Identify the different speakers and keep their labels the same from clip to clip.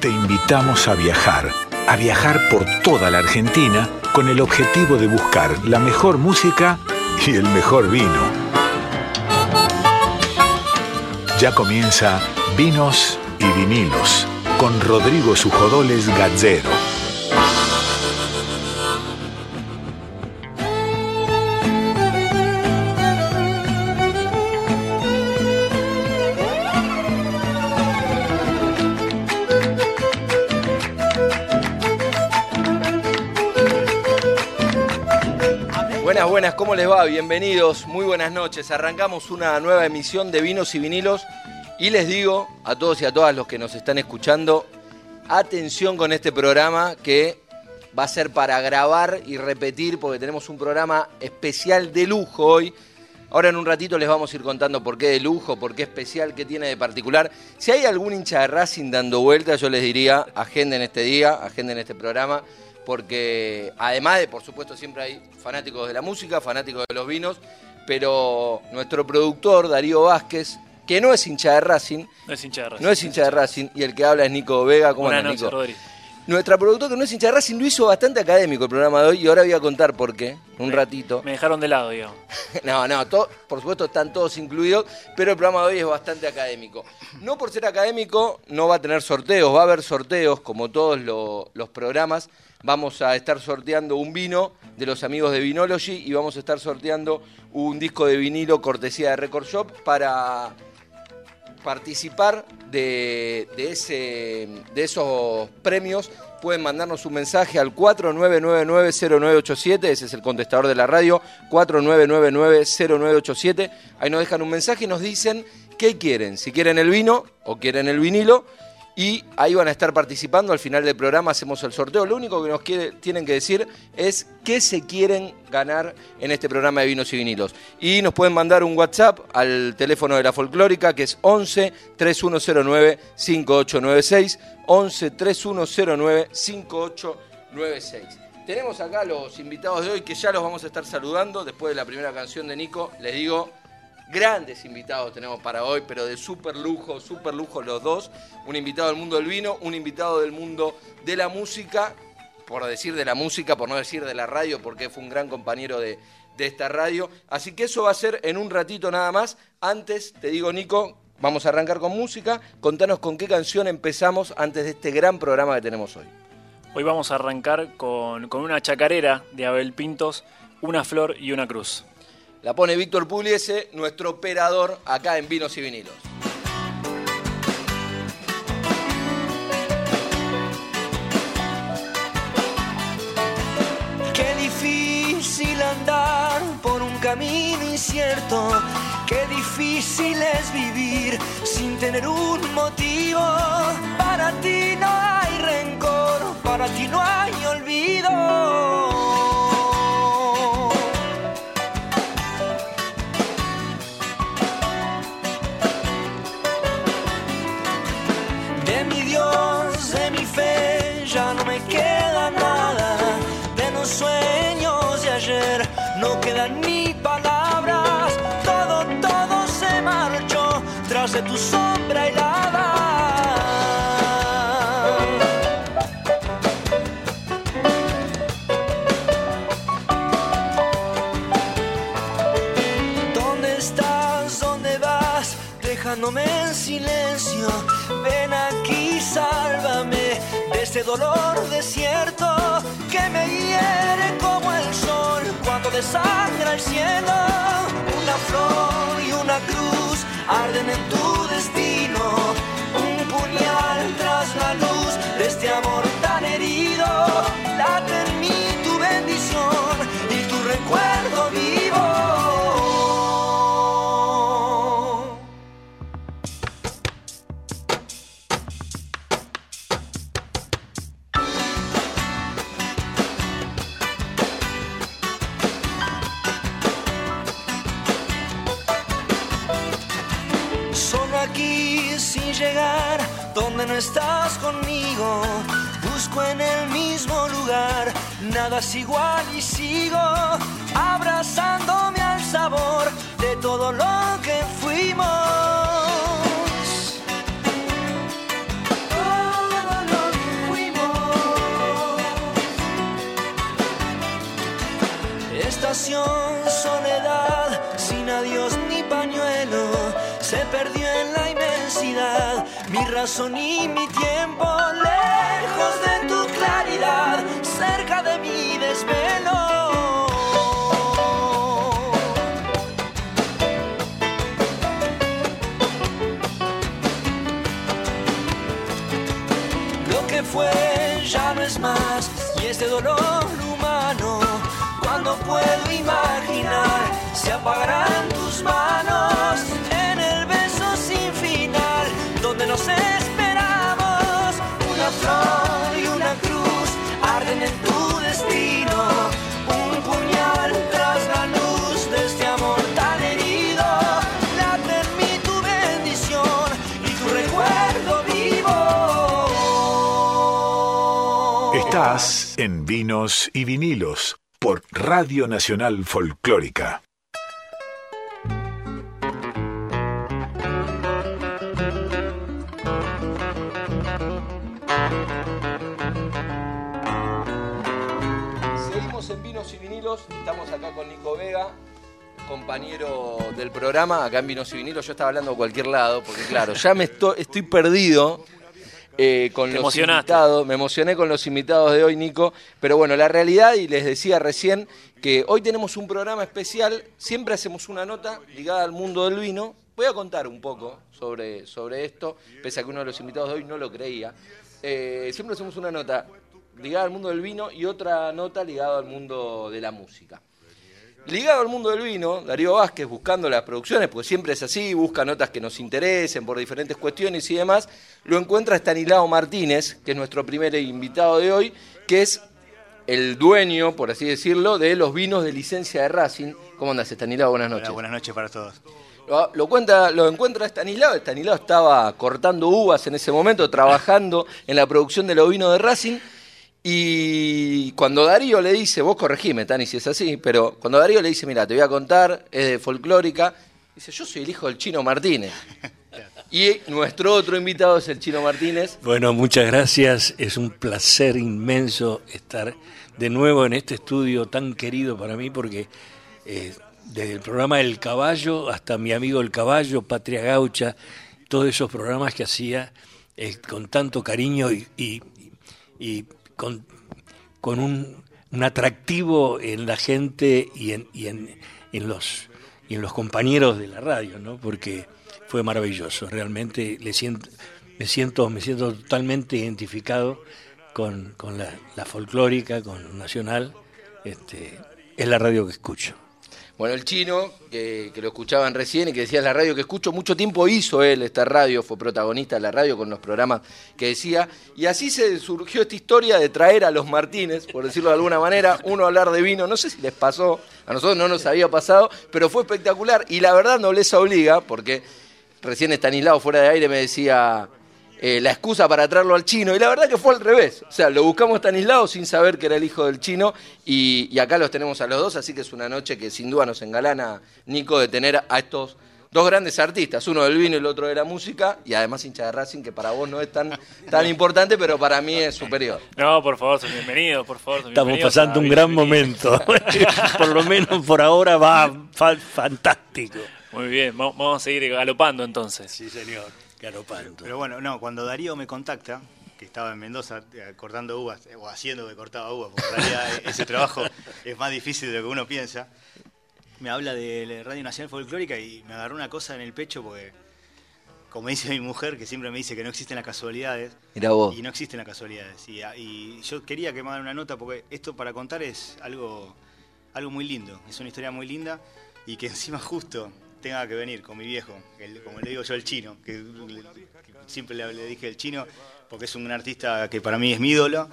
Speaker 1: te invitamos a viajar, a viajar por toda la Argentina con el objetivo de buscar la mejor música y el mejor vino. Ya comienza Vinos y Vinilos con Rodrigo Sujodoles Gazzero.
Speaker 2: ¿Cómo les va? Bienvenidos, muy buenas noches. Arrancamos una nueva emisión de Vinos y Vinilos y les digo a todos y a todas los que nos están escuchando, atención con este programa que va a ser para grabar y repetir porque tenemos un programa especial de lujo hoy. Ahora en un ratito les vamos a ir contando por qué de lujo, por qué especial, qué tiene de particular. Si hay algún hincha de Racing dando vueltas, yo les diría, agenden este día, agenden este programa, porque además de, por supuesto, siempre hay fanáticos de la música, fanáticos de los vinos, pero nuestro productor, Darío Vázquez, que no es hincha de Racing,
Speaker 3: No es hincha de Racing.
Speaker 2: no es hincha de Racing, y el que habla es Nico Vega. ¿Cómo
Speaker 3: Buenas noches,
Speaker 2: Nico?
Speaker 3: Rodri.
Speaker 2: Nuestra productora que no es hincha de Racing lo hizo bastante académico el programa de hoy y ahora voy a contar por qué, un ratito.
Speaker 3: Me dejaron de lado, digamos.
Speaker 2: No, no, to- por supuesto están todos incluidos, pero el programa de hoy es bastante académico. No por ser académico no va a tener sorteos, va a haber sorteos como todos lo- los programas. Vamos a estar sorteando un vino de los amigos de Vinology y vamos a estar sorteando un disco de vinilo cortesía de Record Shop para participar de, de ese, de esos premios, pueden mandarnos un mensaje al 49990987, ese es el contestador de la radio, 49990987. Ahí nos dejan un mensaje y nos dicen qué quieren, si quieren el vino o quieren el vinilo. Y ahí van a estar participando. Al final del programa hacemos el sorteo. Lo único que nos tienen que decir es qué se quieren ganar en este programa de vinos y vinilos. Y nos pueden mandar un WhatsApp al teléfono de la folclórica que es 11 3109 5896. 11 3109 5896. Tenemos acá los invitados de hoy que ya los vamos a estar saludando después de la primera canción de Nico. Les digo, grandes invitados tenemos para hoy, pero de súper lujo, súper lujo los dos. Un invitado del mundo del vino, un invitado del mundo de la música, por decir de la música, por no decir de la radio, porque fue un gran compañero de, de esta radio. Así que eso va a ser en un ratito nada más. Antes, te digo, Nico, vamos a arrancar con música. Contanos con qué canción empezamos antes de este gran programa que tenemos hoy.
Speaker 3: Hoy vamos a arrancar con, con una chacarera de Abel Pintos, una flor y una cruz.
Speaker 2: La pone Víctor Pugliese, nuestro operador acá en Vinos y Vinilos.
Speaker 4: Qué difícil andar por un camino incierto, qué difícil es vivir sin tener un motivo. Para ti no hay rencor, para ti no hay olvido. Ya no me queda nada. De los sueños de ayer, no quedan ni palabras. Todo, todo se marchó tras de tu sombra helada. ¿Dónde estás? ¿Dónde vas? Dejándome en silencio. Este dolor desierto que me hiere como el sol cuando desangra el cielo. Una flor y una cruz arden en tu destino. Un puñal tras la luz de este amor estás conmigo. Busco en el mismo lugar, nada es igual y sigo abrazándome al sabor de todo lo que fuimos. Mi razón y mi tiempo, lejos de tu claridad, cerca de mi desvelo. Lo que fue ya no es más, y este dolor humano, cuando puedo imaginar, se apagarán tus manos en
Speaker 1: Vinos y Vinilos por Radio Nacional Folclórica.
Speaker 2: Seguimos en Vinos y Vinilos, estamos acá con Nico Vega, compañero del programa, acá en Vinos y Vinilos, yo estaba hablando de cualquier lado, porque claro, ya me estoy, estoy perdido eh, con
Speaker 3: Te
Speaker 2: los invitados, me emocioné con los invitados de hoy, Nico, pero bueno, la realidad, y les decía recién, que hoy tenemos un programa especial, siempre hacemos una nota ligada al mundo del vino, voy a contar un poco sobre, sobre esto, pese a que uno de los invitados de hoy no lo creía, Eh, siempre hacemos una nota ligada al mundo del vino y otra nota ligada al mundo de la música. Ligado al mundo del vino, Darío Vázquez buscando las producciones, porque siempre es así, busca notas que nos interesen por diferentes cuestiones y demás, lo encuentra Estanislao Martínez, que es nuestro primer invitado de hoy, que es el dueño, por así decirlo, de los vinos de licencia de Racing. ¿Cómo andas, Estanislao? Buenas
Speaker 5: Hola,
Speaker 2: noches.
Speaker 5: buenas noches para todos.
Speaker 2: Lo, lo cuenta, lo encuentra Estanislao. Estanislao estaba cortando uvas en ese momento, trabajando en la producción de los vinos de Racing. Y cuando Darío le dice, vos corregime, Tani, si es así, pero cuando Darío le dice, mira, te voy a contar, es de folclórica, dice, yo soy el hijo del Chino Martínez. Y nuestro otro invitado es el Chino Martínez.
Speaker 6: Bueno, muchas gracias. Es un placer inmenso estar de nuevo en este estudio tan querido para mí porque eh, desde el programa El Caballo hasta mi amigo El Caballo, Patria Gaucha, todos esos programas que hacía eh, con tanto cariño y, con, con un, un atractivo en la gente y en, y en, en los, y en los compañeros de la radio, ¿no? Porque fue maravilloso, realmente le siento, me siento, me siento totalmente identificado con, con la, la folclórica, con Nacional, este, es la radio que escucho.
Speaker 2: Bueno, el chino, que, lo escuchaban recién y que decía "Es la radio que escucho, mucho tiempo hizo él esta radio, fue protagonista de la radio con los programas que decía, y así se surgió esta historia de traer a los Martínez, por decirlo de alguna manera, uno hablar de vino, no sé si les pasó, a nosotros no nos había pasado, pero fue espectacular. Y la verdad nobleza obliga, porque recién Estanislao fuera de aire me decía eh, la excusa para traerlo al chino, y la verdad que fue al revés. O sea, lo buscamos a Estanislao sin saber que era el hijo del chino, y, y acá los tenemos a los dos, así que es una noche que sin duda nos engalana, Nico, de tener a estos dos grandes artistas, uno del vino y el otro de la música, y además hincha de Racing, que para vos no es tan, tan importante, pero para mí es superior.
Speaker 3: No, por favor, son bienvenidos, por favor. son
Speaker 6: Estamos
Speaker 3: bienvenidos
Speaker 6: pasando un gran momento, por lo menos por ahora va fa- fantástico.
Speaker 3: Muy bien, va- vamos a seguir galopando entonces.
Speaker 6: Sí, señor,
Speaker 5: Pero bueno, no, cuando Darío me contacta, que estaba en Mendoza eh, cortando uvas, eh, o haciendo que cortaba uvas, porque en realidad eh, ese trabajo es más difícil de lo que uno piensa, me habla de Radio Nacional Folclórica y me agarró una cosa en el pecho porque, como dice mi mujer, que siempre me dice que no existen las casualidades,
Speaker 2: Mira vos.
Speaker 5: y no existen las casualidades. Y, y yo quería que me hagan una nota porque esto para contar es algo, algo muy lindo, es una historia muy linda y que encima justo tenga que venir con mi viejo, el- como le digo yo el chino, que, le- que siempre le, le dije el chino porque es un artista que para mí es mi ídolo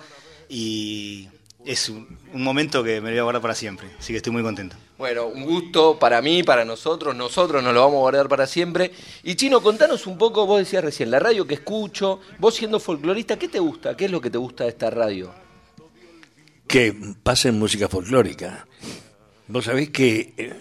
Speaker 5: y es un, un momento que me lo voy a guardar para siempre, así que estoy muy contento.
Speaker 2: Bueno, un gusto para mí, para nosotros, nosotros nos lo vamos a guardar para siempre. Y Chino, contanos un poco, vos decías recién, la radio que escucho, vos siendo folclorista, ¿qué te gusta? ¿Qué es lo que te gusta de esta radio?
Speaker 6: que pasen música folclórica. Vos sabés que eh,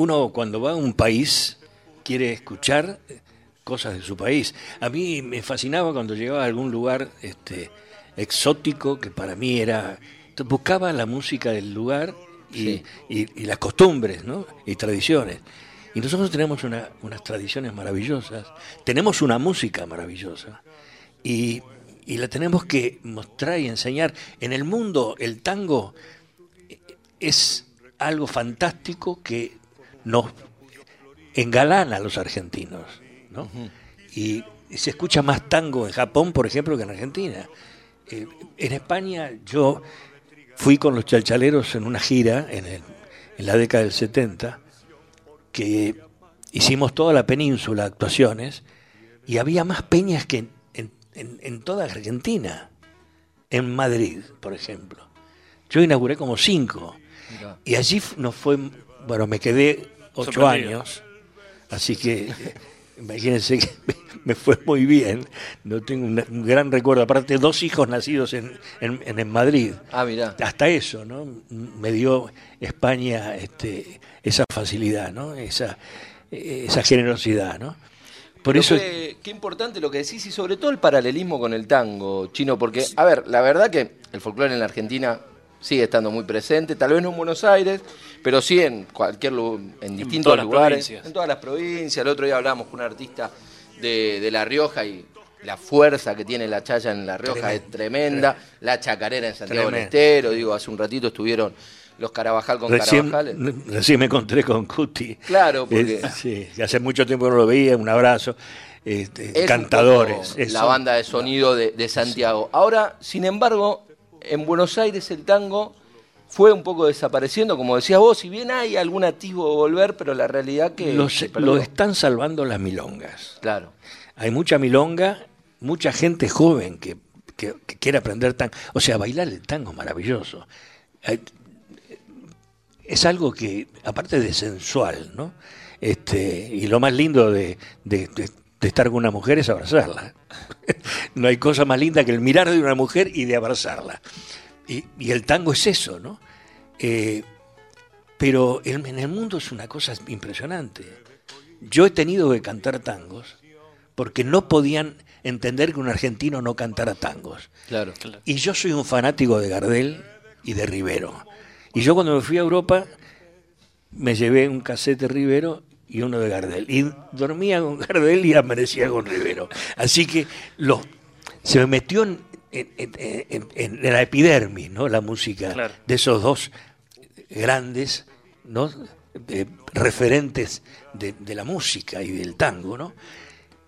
Speaker 6: uno cuando va a un país quiere escuchar eh, cosas de su país. A mí me fascinaba cuando llegaba a algún lugar este, exótico que para mí era... buscaba la música del lugar y,
Speaker 2: Sí.
Speaker 6: y- y las costumbres ¿no? y tradiciones. Y nosotros tenemos una- unas tradiciones maravillosas, tenemos una música maravillosa y, y la tenemos que mostrar y enseñar. En el mundo el tango es algo fantástico que nos engalana a los argentinos, ¿no? y, y se escucha más tango en Japón, por ejemplo, que en Argentina. Eh, en España yo fui con los chalchaleros en una gira en, el- en la década del 70, que hicimos toda la península actuaciones, y había más peñas que en, en- en- toda Argentina, en Madrid, por ejemplo. Yo inauguré como cinco. Y allí nos fue, bueno, me quedé ocho años, así que imagínense que me, fue muy bien. No tengo un gran recuerdo, aparte dos hijos nacidos en, en, en- Madrid.
Speaker 2: Ah, mirá.
Speaker 6: Hasta eso, ¿no? Me dio España este, esa facilidad, ¿no? Esa, esa generosidad, ¿no? Por
Speaker 2: Pero
Speaker 6: eso
Speaker 2: qué, qué importante lo que decís y sobre todo el paralelismo con el tango chino, porque, a ver, la verdad que el folclore en la Argentina sigue estando muy presente, tal vez no en Buenos Aires, pero sí en cualquier lu- en distintos lugares, en todas las provincias. El otro día hablábamos con un artista de, de La Rioja y la fuerza que tiene la chaya en La Rioja es tremenda, la chacarera en Santiago del. Estero, digo, hace un ratito estuvieron los Carabajal con
Speaker 6: recién,
Speaker 2: Carabajal.
Speaker 6: recién me encontré con Cuti.
Speaker 2: Claro, porque-
Speaker 6: Eh, sí, hace mucho tiempo no lo veía, un abrazo. Este, cantadores.
Speaker 2: La banda de sonido de, de Santiago. Ahora, sin embargo, en Buenos Aires el tango fue un poco desapareciendo, como decías vos, si bien hay algún atisbo de volver, pero la realidad que...
Speaker 6: Lo,
Speaker 2: se
Speaker 6: se-
Speaker 2: perdió.
Speaker 6: lo están salvando las milongas.
Speaker 2: Claro.
Speaker 6: Hay mucha milonga, mucha gente joven que, que- que quiere aprender tango. O sea, bailar el tango es maravilloso. Es algo que, aparte de sensual, ¿no? Este, y lo más lindo de, de- de- de estar con una mujer es abrazarla. no hay cosa más linda que el mirar de una mujer y de abrazarla. Y, y el tango es eso, ¿no? Eh, pero en, en el mundo es una cosa impresionante. Yo he tenido que cantar tangos porque no podían entender que un argentino no cantara tangos.
Speaker 2: Claro.
Speaker 6: Y yo soy un fanático de Gardel y de Rivero. Y yo cuando me fui a Europa me llevé un cassette de Rivero y uno de Gardel. Y dormía con Gardel y amanecía con Rivero. Así que lo, se me metió en, en- en- en- en la epidermis, ¿no? La música
Speaker 3: Claro.
Speaker 6: de esos dos grandes, ¿no? Referentes de, de la música y del tango, ¿no?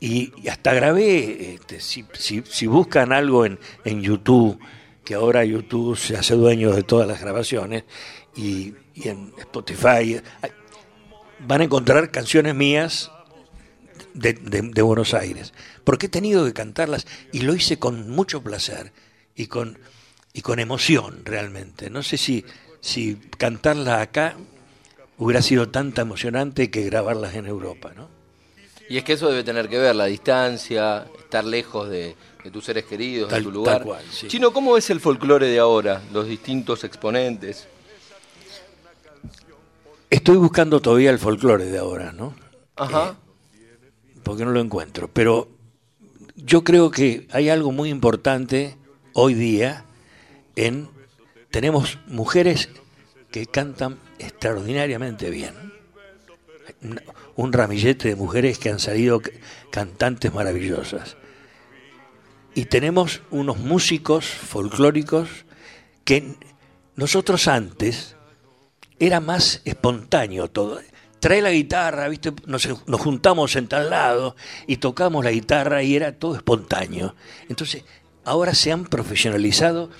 Speaker 6: Y, y hasta grabé, este, si, si- si buscan algo en, en YouTube, que ahora YouTube se hace dueño de todas las grabaciones, y, y en Spotify, hay- van a encontrar canciones mías de, de- de Buenos Aires, porque he tenido que cantarlas y lo hice con mucho placer y con, y con emoción realmente. No sé si, si cantarlas acá hubiera sido tanta emocionante que grabarlas en Europa, ¿no?
Speaker 2: Y es que eso debe tener que ver, la distancia, estar lejos de, de tus seres queridos,
Speaker 6: Tal-
Speaker 2: de tu lugar.
Speaker 6: tal cual, sí.
Speaker 2: Chino, ¿cómo ves el folclore de ahora? Los distintos exponentes.
Speaker 6: Estoy buscando todavía el folclore de ahora, ¿no?
Speaker 2: Ajá.
Speaker 6: Porque no lo encuentro. Pero yo creo que hay algo muy importante hoy día en tenemos mujeres que cantan extraordinariamente bien. Un- ramillete de mujeres que han salido cantantes maravillosas. Y tenemos unos músicos folclóricos que nosotros antes era más espontáneo todo. Trae la guitarra, ¿viste? Nos, nos juntamos en tal lado y tocamos la guitarra y era todo espontáneo. Entonces, ahora se han profesionalizado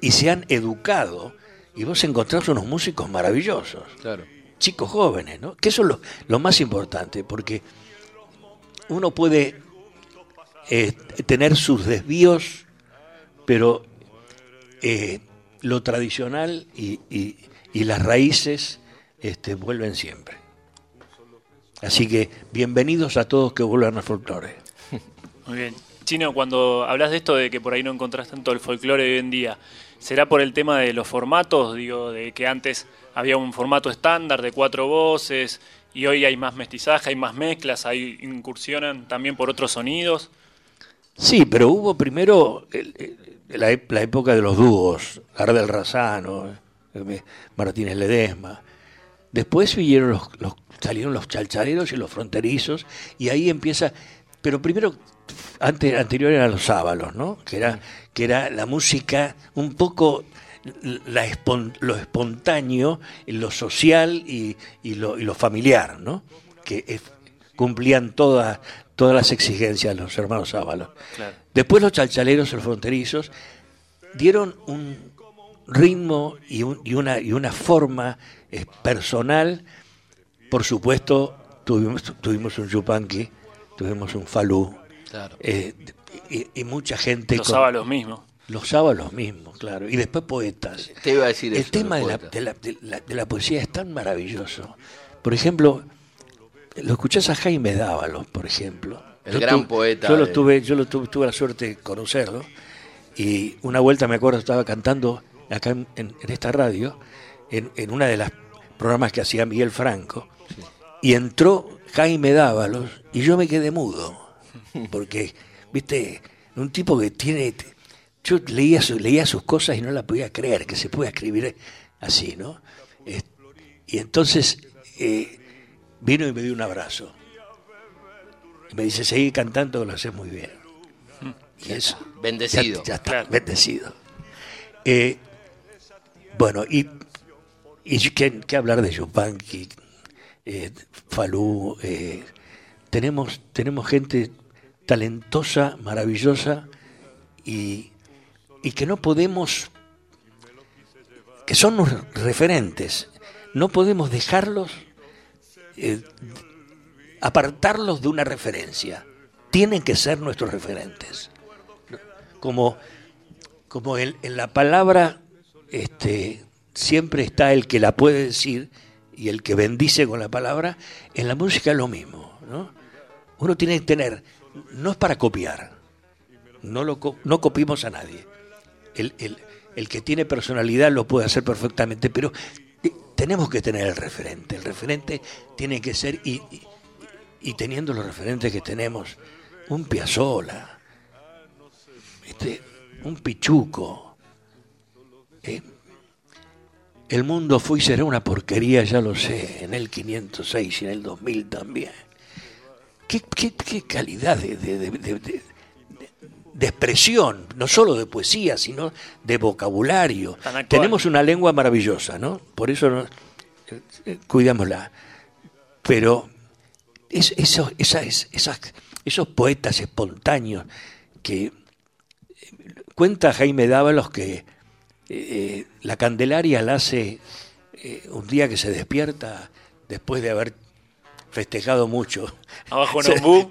Speaker 6: y se han educado y vos encontrás unos músicos maravillosos,
Speaker 2: Claro.
Speaker 6: chicos jóvenes, ¿no? Que eso es lo, lo más importante, porque uno puede eh, tener sus desvíos, pero eh, lo tradicional y, y- y las raíces este, vuelven siempre. Así que bienvenidos a todos que vuelvan al folclore.
Speaker 3: Muy bien. Chino, cuando hablas de esto de que por ahí no encontrás tanto el folclore de hoy en día, ¿será por el tema de los formatos? Digo, de que antes había un formato estándar de cuatro voces y hoy hay más mestizaje, hay más mezclas, hay incursionan también por otros sonidos.
Speaker 6: Sí, pero hubo primero el- el- la, época de los dúos, Gardel Razano, Martínez Ledesma. Después vinieron los, los- salieron los chalchareros y los fronterizos, y ahí empieza. Pero primero, antes, anterior eran los sábalos, ¿no? Que era, que era la música un poco la espon- lo espontáneo, lo social y, y lo, y lo familiar, ¿no? Que es- cumplían todas todas las exigencias de los hermanos Ábalos.
Speaker 3: Claro.
Speaker 6: Después los chalchaleros, los fronterizos, dieron un ritmo y, un- y una, y una forma eh, personal. Por supuesto, tuvimos, tuvimos un Yupanqui, tuvimos un Falú,
Speaker 2: Claro.
Speaker 6: eh, y, y mucha gente...
Speaker 3: Los sábalos mismos.
Speaker 6: Los sábalos mismos, claro. Y después poetas.
Speaker 2: Te iba a decir
Speaker 6: El
Speaker 2: eso,
Speaker 6: tema de la,
Speaker 2: poetas.
Speaker 6: de, la, de la- de la poesía es tan maravilloso. Por ejemplo, lo escuchás a Jaime Dávalos, por ejemplo.
Speaker 2: El gran poeta
Speaker 6: Yo lo tuve, yo lo tuve, tuve la suerte de conocerlo. Y una vuelta me acuerdo estaba cantando acá en, en- en esta radio, en, en una de las programas que hacía Miguel Franco, y entró Jaime Dávalos y yo me quedé mudo. Porque, viste, un tipo que tiene. Yo leía, su- leía sus cosas y no la podía creer que se pueda escribir así, ¿no? Eh, y entonces eh, vino y me dio un abrazo. Y me dice, seguí cantando, lo haces muy bien. Y eso.
Speaker 2: Bendecido.
Speaker 6: Ya, ya está,
Speaker 3: Claro.
Speaker 6: bendecido. Eh, bueno, y, y ¿qué, hablar de Yupanqui, eh, Falú? eh, tenemos, tenemos gente talentosa, maravillosa y, y que no podemos, que son los referentes, no podemos dejarlos, eh, apartarlos de una referencia. Tienen que ser nuestros referentes. Como, como en la palabra este, siempre está el que la puede decir y el que bendice con la palabra, en la música es lo mismo. ¿no? Uno tiene que tener, no es para copiar, no, lo, no copiamos a nadie. El, el- el que tiene personalidad lo puede hacer perfectamente, pero tenemos que tener el referente. El referente tiene que ser, y, y- y teniendo los referentes que tenemos, un Piazzolla, este, un Pichuco. Eh, el mundo fue y será una porquería, ya lo sé, en el 506 y en el 2000 también. ¿Qué, qué- qué calidad de, de- de- de- de- de expresión, no solo de poesía, sino de vocabulario. Tenemos una lengua maravillosa, ¿no? Por eso no- eh, cuidámosla. Pero es, eso, esas, esos poetas espontáneos que eh, cuenta Jaime Dávalos que eh, la Candelaria la hace eh, un día que se despierta después de haber festejado mucho.
Speaker 3: Abajo en. Ombú.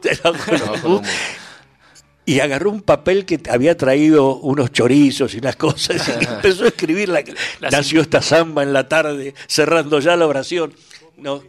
Speaker 6: Y agarró un papel que había traído unos chorizos y unas cosas y empezó a escribir la,
Speaker 3: La
Speaker 6: nació esta samba en la tarde, cerrando ya la oración. No,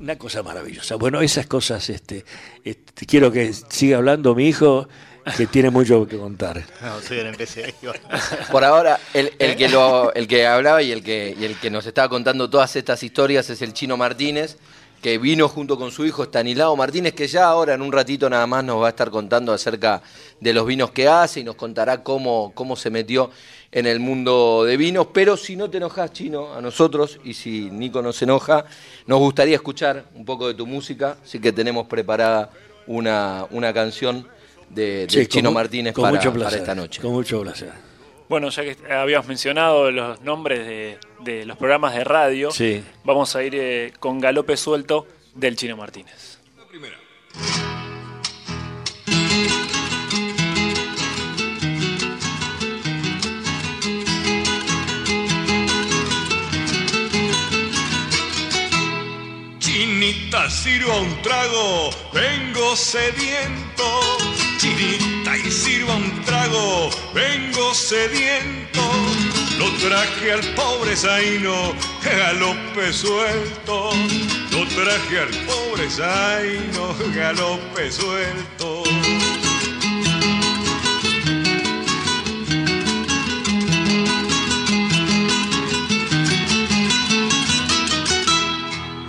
Speaker 6: una cosa maravillosa. Bueno, esas cosas, este, este, quiero que siga hablando mi hijo, que tiene mucho que contar.
Speaker 5: No, soy del MPC. ahí va.
Speaker 2: Por ahora, el, el que lo, el que hablaba y el que, y el que nos estaba contando todas estas historias es el Chino Martínez, que vino junto con su hijo Stanislao Martínez, que ya ahora en un ratito nada más nos va a estar contando acerca de los vinos que hace y nos contará cómo, cómo se metió en el mundo de vinos. Pero si no te enojas, Chino, a nosotros, y si Nico no se enoja, nos gustaría escuchar un poco de tu música, así que tenemos preparada una, una canción de,
Speaker 6: Sí,
Speaker 2: Chino Martínez
Speaker 6: con
Speaker 2: para,
Speaker 6: mucho
Speaker 2: para esta noche.
Speaker 6: Con mucho placer.
Speaker 3: Bueno, ya que habíamos mencionado los nombres de, de los programas de radio,
Speaker 6: Sí.
Speaker 3: vamos a ir eh, con Galope Suelto del Chino Martínez.
Speaker 7: Chinita, sirva un trago, vengo sediento. Chinita, y sirva un trago, vengo sediento. Lo traje al pobre Zaino, galope suelto. Lo traje al pobre Zaino, galope suelto.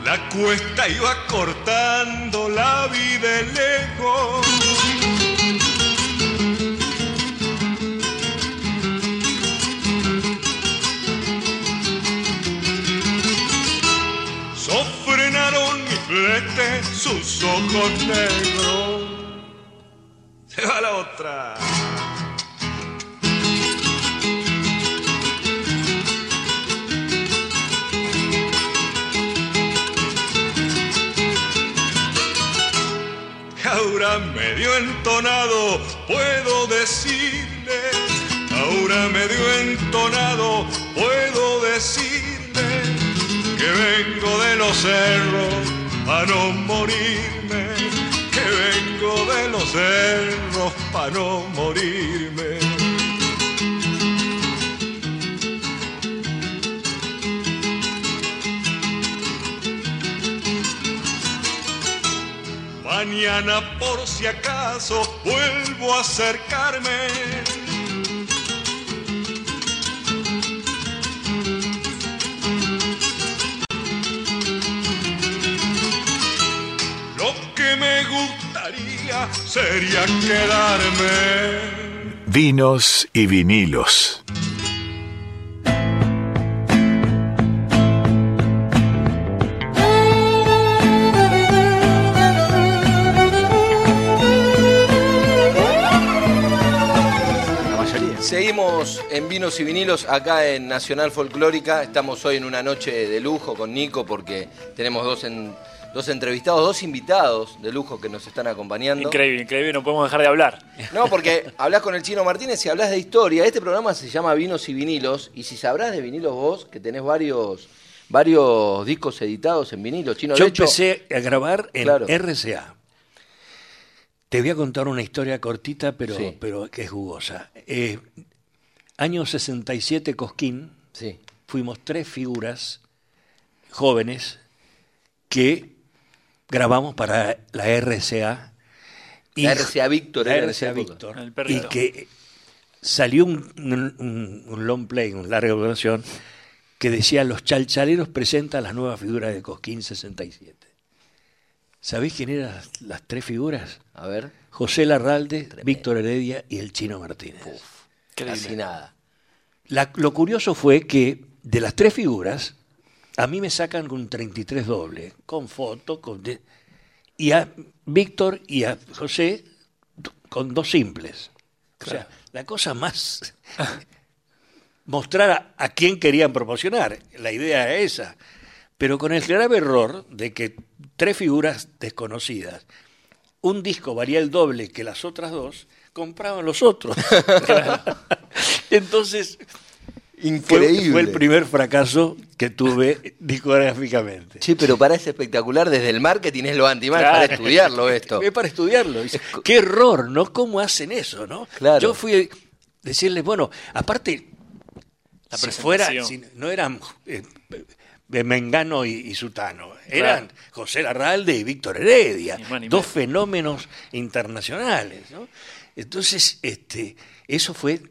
Speaker 7: La cuesta iba cortando la vida lejos. Ojos negros. Se va la otra. Ahora medio entonado puedo decirle, ahora medio entonado puedo decirle que vengo de los cerros para no morirme, cerros para no morirme. Mañana por si acaso vuelvo a acercarme. Sería quedarme.
Speaker 1: Vinos y vinilos.
Speaker 2: Seguimos en Vinos y Vinilos acá en Nacional Folclórica. Estamos hoy en una noche de lujo con Nico porque tenemos dos, en- dos entrevistados, dos invitados de lujo que nos están acompañando.
Speaker 3: Increíble, increíble, no podemos dejar de hablar.
Speaker 2: No, porque hablas con el Chino Martínez y hablas de historia. Este programa se llama Vinos y Vinilos. Y si sabrás de vinilos vos, que tenés varios, varios discos editados en vinilos, Chino.
Speaker 6: Yo
Speaker 2: de hecho,
Speaker 6: empecé a grabar en
Speaker 2: Claro.
Speaker 6: RCA. Te voy a contar una historia cortita, pero,
Speaker 2: Sí.
Speaker 6: pero que es jugosa. Eh, año 67, Cosquín,
Speaker 2: Sí.
Speaker 6: fuimos tres figuras jóvenes que grabamos para la RCA.
Speaker 2: La RCA Víctor
Speaker 6: La RCA. Víctor. Y que salió un, un- un long play, una larga duración, que decía Los chalchaleros presentan las nuevas figuras de Cosquín 67. ¿Sabéis quién eran las, las tres figuras?
Speaker 2: A ver,
Speaker 6: José Larralde, Víctor Heredia y el Chino Martínez.
Speaker 2: casi nada.
Speaker 6: La- lo curioso fue que de las tres figuras, a mí me sacan con 33 doble, con foto, con de- y a Víctor y a José con dos simples. O sea, la cosa más mostrar a, a quién querían promocionar. La idea era esa. Pero con el grave error de que tres figuras desconocidas, un disco valía el doble que las otras dos, compraban los otros. Entonces,
Speaker 2: Increíble.
Speaker 6: fue el primer fracaso que tuve discográficamente.
Speaker 2: Sí, pero parece espectacular. Desde el marketing es lo anti
Speaker 3: Claro.
Speaker 2: para estudiarlo esto.
Speaker 6: Es para estudiarlo. Qué error, ¿no? ¿Cómo hacen eso, no?
Speaker 2: Claro.
Speaker 6: Yo fui a decirles, bueno, aparte,
Speaker 3: La
Speaker 6: si fuera, si no eran eh, Mengano y, y Sutano, eran José Larralde y Víctor Heredia, dos
Speaker 3: menos.
Speaker 6: fenómenos internacionales, ¿no? Entonces, este, eso fue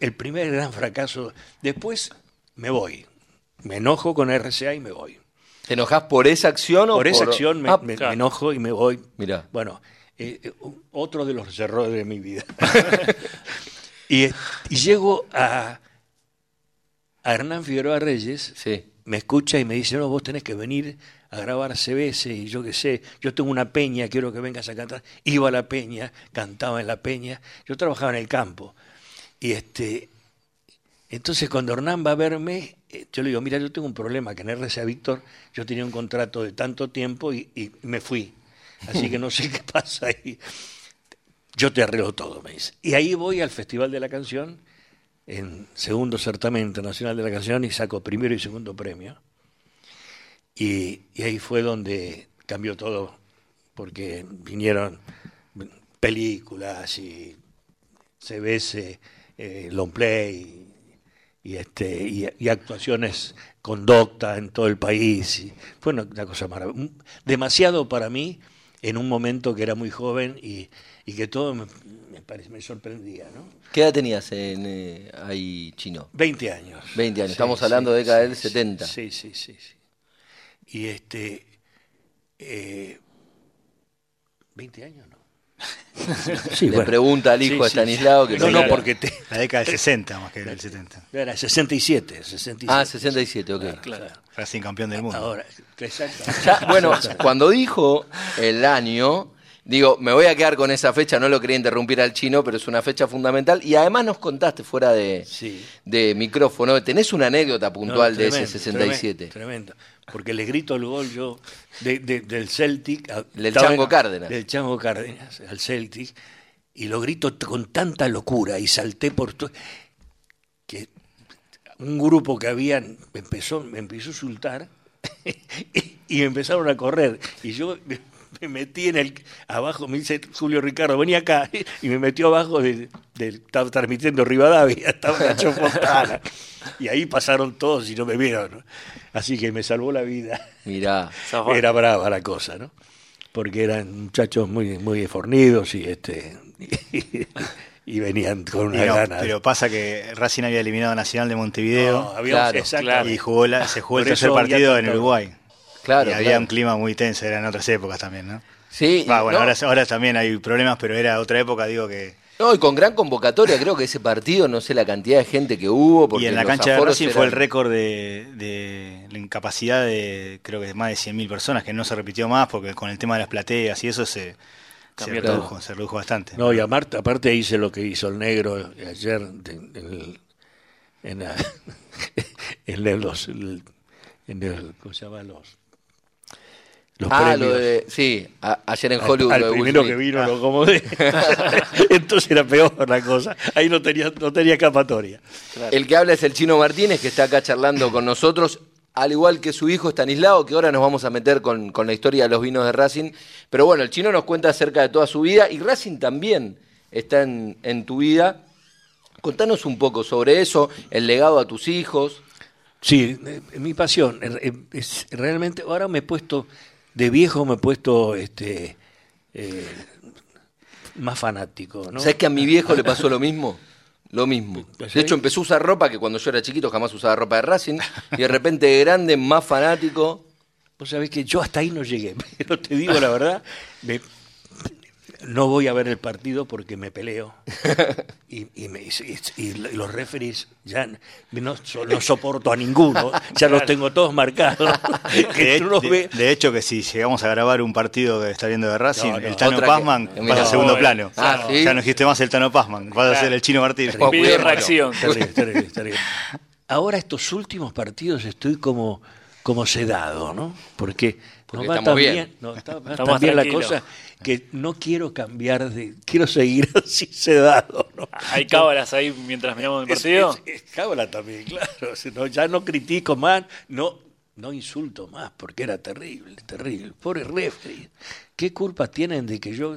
Speaker 6: el primer gran fracaso. Después me voy, me enojo con RCA y me voy.
Speaker 2: ¿Te enojás por esa acción o
Speaker 6: Por esa
Speaker 2: por-
Speaker 6: acción me,
Speaker 2: Ah,
Speaker 6: me-
Speaker 3: claro.
Speaker 6: me enojo y me voy.
Speaker 2: Mirá.
Speaker 6: Bueno, eh, eh, otro de los errores de mi vida. y, y llego a, a Hernán Figueroa Reyes,
Speaker 2: Sí.
Speaker 6: me escucha y me dice, no, vos tenés que venir a grabar CBS y yo qué sé, yo tengo una peña, quiero que vengas a cantar. Iba a la peña, cantaba en la peña, yo trabajaba en el campo. Y este, entonces cuando Hernán va a verme, eh, yo le digo, mira, yo tengo un problema, que en RCA Víctor yo tenía un contrato de tanto tiempo y, me fui. Así que no sé qué pasa ahí. Yo te arreglo todo, me dice. Y ahí voy al Festival de la Canción, en segundo certamen internacional de la canción, y saco primero y segundo premio. Y, y ahí fue donde cambió todo, porque vinieron películas y CBS, eh, long play y, este, y, y actuaciones con Docta en todo el país. Y fue una, una cosa maravillosa. Demasiado para mí en un momento que era muy joven y, y que todo me, me, pare- me sorprendía. ¿no?
Speaker 2: ¿Qué edad tenías en, eh, ahí, Chino?
Speaker 6: 20 años.
Speaker 2: 20 años, estamos hablando de década del
Speaker 6: sí,
Speaker 2: 70.
Speaker 6: Sí, sí, sí, sí. Y este. eh, 20 años, ¿no? Sí,
Speaker 2: Le
Speaker 6: bueno.
Speaker 2: pregunta al hijo
Speaker 6: Sí,
Speaker 2: Estanislao
Speaker 6: sí.
Speaker 2: que
Speaker 6: No,
Speaker 2: no era.
Speaker 6: porque te,
Speaker 5: La década del 60 más que del 70.
Speaker 6: era 67, 67.
Speaker 2: Ah, 67, ok.
Speaker 3: Claro.
Speaker 5: Racing campeón del mundo.
Speaker 6: Ahora, exacto.
Speaker 2: Ya, bueno, cuando dijo el año, digo, me voy a quedar con esa fecha, no lo quería interrumpir al chino, pero es una fecha fundamental. Y además nos contaste fuera de,
Speaker 6: Sí.
Speaker 2: de micrófono, tenés una anécdota puntual
Speaker 6: No,
Speaker 2: de ese 67.
Speaker 6: Tremendo, tremendo. Porque le grito el gol yo de- de- del Celtic. a-
Speaker 2: Del Chango
Speaker 6: en-
Speaker 2: Cárdenas.
Speaker 6: Del Chango Cárdenas al Celtic. Y lo grito con tanta locura y salté por todo. Que un grupo que habían me empezó, me empezó a insultar y, y empezaron a correr. Y yo me, me metí en el. Abajo me dice Julio Ricardo, vení acá. Y me metió abajo del. del- estaba transmitiendo Rivadavia, estaba Nacho Fontana. Y ahí pasaron todos y no me vieron. Así que me salvó la vida.
Speaker 2: Mirá.
Speaker 6: Era brava la cosa, ¿no? Porque eran muchachos muy, muy fornidos y este. y venían con una
Speaker 5: no,
Speaker 6: gana.
Speaker 5: pero pasa que Racing había eliminado a Nacional de Montevideo
Speaker 6: No, había-
Speaker 2: Claro,
Speaker 6: exactamente.
Speaker 5: y jugó la- se jugó el tercer partido en Uruguay.
Speaker 2: Claro,
Speaker 5: y había
Speaker 2: claro.
Speaker 5: un clima muy tenso, eran otras épocas también, ¿no?
Speaker 2: Sí,
Speaker 5: Va, bueno,
Speaker 2: no,
Speaker 5: ahora, ahora también hay problemas, pero era otra época, digo que...
Speaker 2: no, y con gran convocatoria, creo que ese partido, no sé la cantidad de gente que hubo. Porque
Speaker 5: Y en la cancha de Racing fue el récord de, de la incapacidad de, creo que más de 100.000 personas, que no se repitió más porque con el tema de las plateas y eso se, se, redujo, se redujo bastante.
Speaker 6: No, y aparte, aparte hice lo que hizo el negro ayer de- en, el- en, la- en el- los en el- ¿cómo se llama? los los
Speaker 2: Ah,
Speaker 6: premios.
Speaker 2: lo de. Sí, a- ayer en
Speaker 6: Al-
Speaker 2: Hollywood.
Speaker 6: al,
Speaker 2: Will
Speaker 6: primero que vino lo acomodé entonces era peor la cosa ahí no tenía no tenía escapatoria
Speaker 2: El que habla es el chino Martínez, que está acá charlando con nosotros, al igual que su hijo Estanislao, que ahora nos vamos a meter con, con la historia de los vinos de Racing. Pero bueno, el chino nos cuenta acerca de toda su vida y Racing también está en, en tu vida. Contanos un poco sobre eso, el legado a tus hijos.
Speaker 6: Sí, eh, mi pasión. eh, eh, es- realmente, ahora me he puesto, de viejo me he puesto este, eh, más fanático. ¿no?
Speaker 2: ¿Sabes que a mi viejo le pasó lo mismo? Lo mismo. De hecho, empezó a usar ropa que cuando yo era chiquito jamás usaba ropa de Racing. Y de repente de grande, más fanático.
Speaker 6: Vos sabés que yo hasta ahí no llegué, pero te digo la verdad, me- no voy a ver el partido porque me peleo. Y, y me- y- y los referees ya no, so- no soporto a ninguno, ya los tengo todos marcados.
Speaker 5: De, hecho, que si llegamos a grabar un partido que está viendo de Racing,
Speaker 6: No, no.
Speaker 5: el Tano Pazman
Speaker 2: que
Speaker 5: pasa a segundo
Speaker 3: bueno.
Speaker 5: plano.
Speaker 2: Ah, ¿sí?
Speaker 5: Ya no existe más el Tano Pazman, vas a ser el Chino Martínez.
Speaker 2: Cuidémoslo.
Speaker 3: reacción.
Speaker 6: Terrible, terrible, terrible. Ahora estos últimos partidos estoy como, como sedado, ¿no? Porque,
Speaker 2: Porque
Speaker 6: no
Speaker 2: estamos
Speaker 6: tan
Speaker 2: bien.
Speaker 6: no, está, bien la cosa que no quiero cambiar de, quiero seguir así sedado, ¿no?
Speaker 3: Hay cábalas ahí mientras miramos el partido.
Speaker 6: Es, es- es cábala también, claro. Si no, ya no critico más, no, no insulto más, porque era terrible, terrible. Pobre referee. ¿Qué culpa tienen de que yo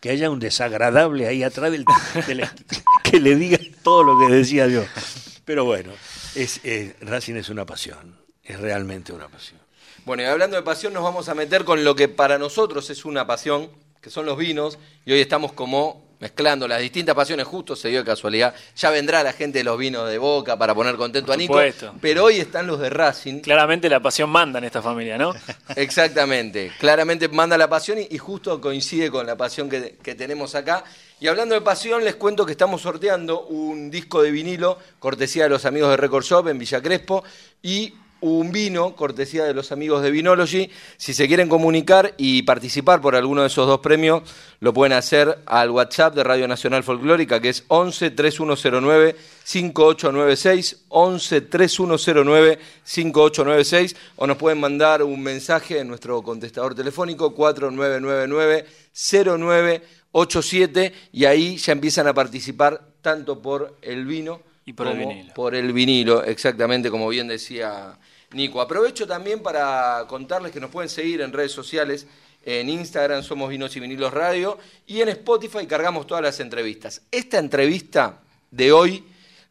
Speaker 6: que haya un desagradable ahí atrás del, del- que le diga todo lo que decía yo? Pero bueno, es, eh, Racing es una pasión, es realmente una pasión.
Speaker 2: Bueno, y hablando de pasión, nos vamos a meter con lo que para nosotros es una pasión, que son los vinos, y hoy estamos como mezclando las distintas pasiones, justo se dio de casualidad. Ya vendrá la gente de los vinos de Boca para poner contento a Nico,
Speaker 3: supuesto.
Speaker 2: pero hoy están los de Racing.
Speaker 3: Claramente la pasión manda en esta familia, ¿no?
Speaker 2: Exactamente, claramente manda la pasión y, y justo coincide con la pasión que, que tenemos acá. Y hablando de pasión, les cuento que estamos sorteando un disco de vinilo, cortesía de los amigos de Record Shop en Villa Crespo, y un vino, cortesía de los amigos de Vinology. Si se quieren comunicar y participar por alguno de esos dos premios, lo pueden hacer al WhatsApp de Radio Nacional Folclórica, que es 11 3109 5896, 11 3109 5896, o nos pueden mandar un mensaje en nuestro contestador telefónico 4999 0987 y ahí ya empiezan a participar tanto por el vino
Speaker 3: Y por el vinilo.
Speaker 2: por el vinilo, exactamente como bien decía Nico. Aprovecho también para contarles que nos pueden seguir en redes sociales. En Instagram somos Vinos y Vinilos Radio y en Spotify cargamos todas las entrevistas. Esta entrevista de hoy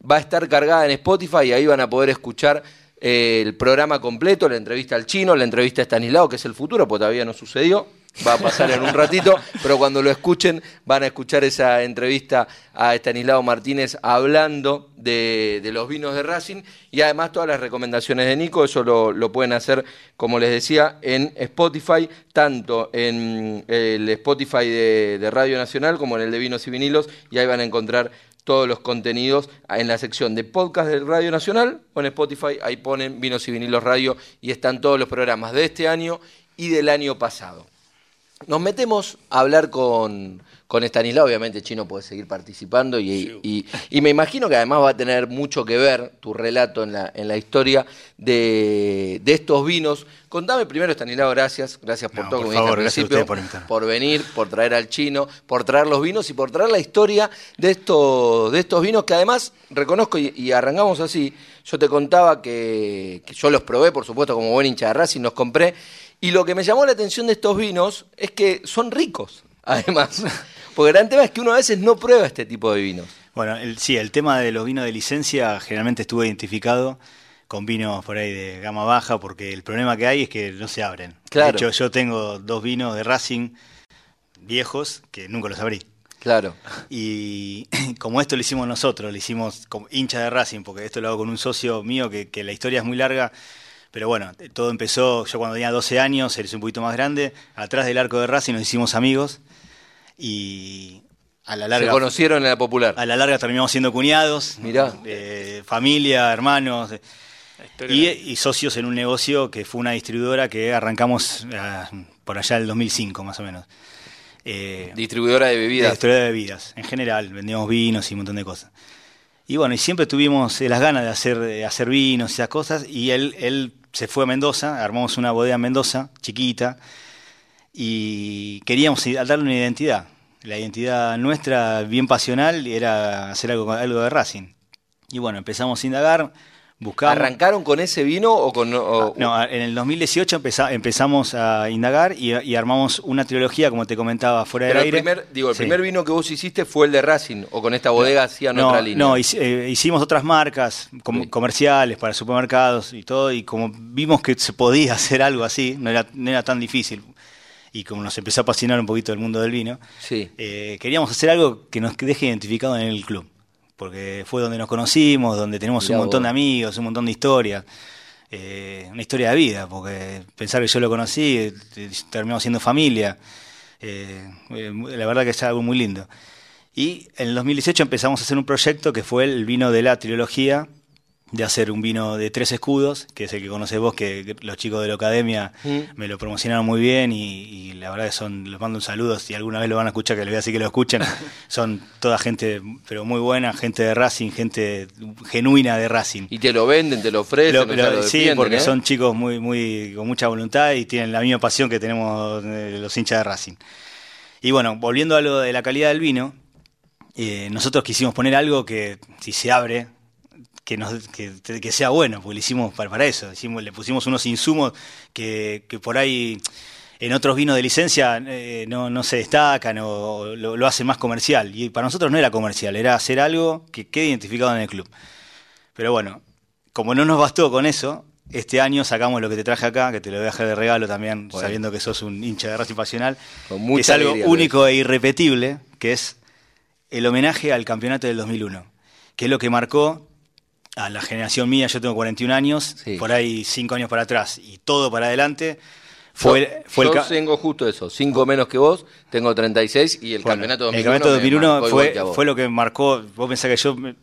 Speaker 2: va a estar cargada en Spotify y ahí van a poder escuchar eh, el programa completo, la entrevista al chino, la entrevista a Stanislao, que es el futuro, porque todavía no sucedió. Va a pasar en un ratito, pero cuando lo escuchen van a escuchar esa entrevista a Estanislao Martínez hablando de, los vinos de Racing y además todas las recomendaciones de Nico, eso lo, pueden hacer, como les decía, en Spotify, tanto en el Spotify de, de Radio Nacional como en el de Vinos y Vinilos, y ahí van a encontrar todos los contenidos en la sección de podcast de Radio Nacional o en Spotify, ahí ponen Vinos y Vinilos Radio y están todos los programas de este año y del año pasado. Nos metemos a hablar con, con Estanislao, obviamente Chino puede seguir participando y, y- y me imagino que además va a tener mucho que ver tu relato en la, en la historia de, de estos vinos. Contame primero, Estanislao, gracias, gracias por
Speaker 5: No,
Speaker 2: todo,
Speaker 5: por
Speaker 2: como dije al
Speaker 5: favor, gracias a
Speaker 2: principio,
Speaker 5: por
Speaker 2: venir, por traer al chino, por traer los vinos y por traer la historia de estos, de estos vinos que además reconozco y, y arrancamos así. Yo te contaba que, que yo los probé, por supuesto, como buen hincha de Racing, los compré. Y lo que me llamó la atención de estos vinos es que son ricos, además. Porque el gran tema es que uno a veces no prueba este tipo de vinos.
Speaker 5: Bueno, el- sí, el tema de los vinos de licencia generalmente estuvo identificado con vinos por ahí de gama baja, porque el problema que hay es que no se abren.
Speaker 2: Claro.
Speaker 5: De hecho, yo tengo dos vinos de Racing viejos que nunca los abrí.
Speaker 2: Claro.
Speaker 5: Y como esto lo hicimos nosotros, lo hicimos como hincha de Racing, porque esto lo hago con un socio mío que, que la historia es muy larga. Pero bueno, todo empezó, yo cuando tenía 12 años, él es un poquito más grande, atrás del arco de Racing nos hicimos amigos y a la larga...
Speaker 2: Se conocieron en la popular.
Speaker 5: A la larga terminamos siendo cuñados,
Speaker 2: Mirá.
Speaker 5: eh, familia, hermanos eh, y, socios en un negocio que fue una distribuidora que arrancamos por allá del 2005 más o menos. Eh,
Speaker 2: Distribuidora de
Speaker 5: de
Speaker 2: bebidas.
Speaker 5: distribuidora de bebidas, en general, vendíamos vinos y un montón de cosas. Y bueno, y siempre tuvimos eh, las ganas de hacer, de hacer vinos y esas cosas, y él, él se fue a Mendoza, armamos una bodega en Mendoza, chiquita, y queríamos darle una identidad. La identidad nuestra, bien pasional, era hacer algo, algo de Racing. Y bueno, empezamos a indagar, buscamos...
Speaker 2: ¿Arrancaron con ese vino o con.? o-
Speaker 5: No, en el 2018 empeza- empezamos a indagar y, y armamos una trilogía, como te comentaba, fuera
Speaker 2: Pero
Speaker 5: del
Speaker 2: el
Speaker 5: aire.
Speaker 2: primer, digo, el
Speaker 5: Sí.
Speaker 2: primer vino que vos hiciste fue el de Racing, o con esta bodega hacían
Speaker 5: no,
Speaker 2: otra línea.
Speaker 5: No, eh, hicimos otras marcas com-
Speaker 2: Sí.
Speaker 5: comerciales para supermercados y todo, y como vimos que se podía hacer algo así, no era, no era tan difícil, y como nos empezó a apasionar un poquito el mundo del vino,
Speaker 2: Sí.
Speaker 5: eh, queríamos hacer algo que nos deje identificado en el club, porque fue donde nos conocimos, donde tenemos
Speaker 2: Mirá
Speaker 5: un montón
Speaker 2: vos.
Speaker 5: de amigos, un montón de historias. eh, una historia de vida, porque pensar que yo lo conocí, eh, terminamos siendo familia. eh, la verdad que es algo muy lindo. Y en el 2018 empezamos a hacer un proyecto que fue el vino de la trilogía, de hacer un vino de tres escudos, que es el que conoces vos, que los chicos de la academia
Speaker 2: Mm.
Speaker 5: me lo promocionaron muy bien y, y la verdad que son, les mando un saludo, si alguna vez lo van a escuchar, que les voy a decir que lo escuchen, son toda gente, pero muy buena, gente de Racing, gente genuina de Racing.
Speaker 2: Y te lo venden, te lo ofrecen,
Speaker 5: Lo-
Speaker 2: o sea,
Speaker 5: lo- sí, porque
Speaker 2: ¿eh?
Speaker 5: son chicos muy, muy, con mucha voluntad y tienen la misma pasión que tenemos eh, los hinchas de Racing. Y bueno, volviendo a lo de la calidad del vino, eh, nosotros quisimos poner algo que si se abre, que, nos, que, que sea bueno, porque lo hicimos para, para eso. Hicimos, le pusimos unos insumos que, que por ahí en otros vinos de licencia eh, no, no se destacan o lo, lo hacen más comercial. Y para nosotros no era comercial, era hacer algo que quede identificado en el club. Pero bueno, como no nos bastó con eso, este año sacamos lo que te traje acá, que te lo voy a dejar de regalo también,
Speaker 2: Bueno.
Speaker 5: sabiendo que sos un hincha de Racing Pasional. Que es algo único e irrepetible, que es el homenaje al campeonato del 2001, que es lo que marcó a la generación mía, yo tengo 41 años,
Speaker 2: Sí.
Speaker 5: por ahí 5 años para atrás y todo para adelante. Fue,
Speaker 2: yo,
Speaker 5: fue
Speaker 2: yo
Speaker 5: el ca-
Speaker 2: tengo justo eso, cinco menos que vos, tengo 36 y el
Speaker 5: Bueno,
Speaker 2: campeonato 2001,
Speaker 5: el campeonato
Speaker 2: me
Speaker 5: 2001
Speaker 2: marcó igual que a
Speaker 5: fue, fue lo que marcó, vos pensás que yo me-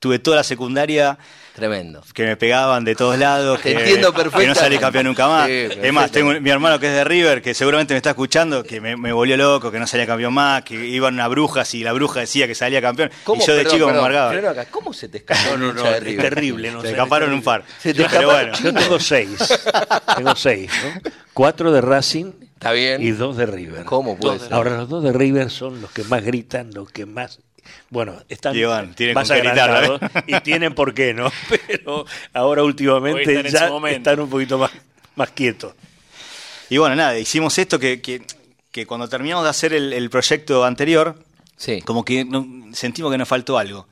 Speaker 5: tuve toda la secundaria
Speaker 2: Tremendo.
Speaker 5: que me pegaban de todos lados, que,
Speaker 2: entiendo
Speaker 5: que no salí campeón nunca más.
Speaker 2: Sí,
Speaker 5: es más, tengo mi hermano que es de River, que seguramente me está escuchando, que me, me volvió loco, que no salía campeón más, que iban a brujas y la bruja decía que salía campeón.
Speaker 2: ¿Cómo?
Speaker 5: Y yo de
Speaker 2: Perdón,
Speaker 5: chico me
Speaker 2: perdón,
Speaker 5: amargaba.
Speaker 2: acá, ¿Cómo se te escapó un
Speaker 6: No, no,
Speaker 2: hincha
Speaker 6: no,
Speaker 2: de
Speaker 6: es
Speaker 2: River?
Speaker 6: terrible. No
Speaker 5: Se
Speaker 6: sé,
Speaker 5: escaparon un par.
Speaker 2: Se te
Speaker 5: Pero bueno,
Speaker 6: Yo tengo seis. tengo seis, ¿no? Cuatro de Racing
Speaker 2: Está bien.
Speaker 6: y dos de River.
Speaker 2: ¿Cómo puede ser?
Speaker 6: Ahora, los dos de River son los que más gritan, los que más. Bueno, están
Speaker 5: Iván, tienen
Speaker 6: más agrandados y tienen por qué, ¿no? Pero ahora últimamente
Speaker 3: están
Speaker 6: ya están un poquito más, más quietos.
Speaker 5: Y bueno, nada, hicimos esto que, que, que cuando terminamos de hacer el, el proyecto anterior,
Speaker 2: Sí.
Speaker 5: como que no- sentimos que nos faltó algo.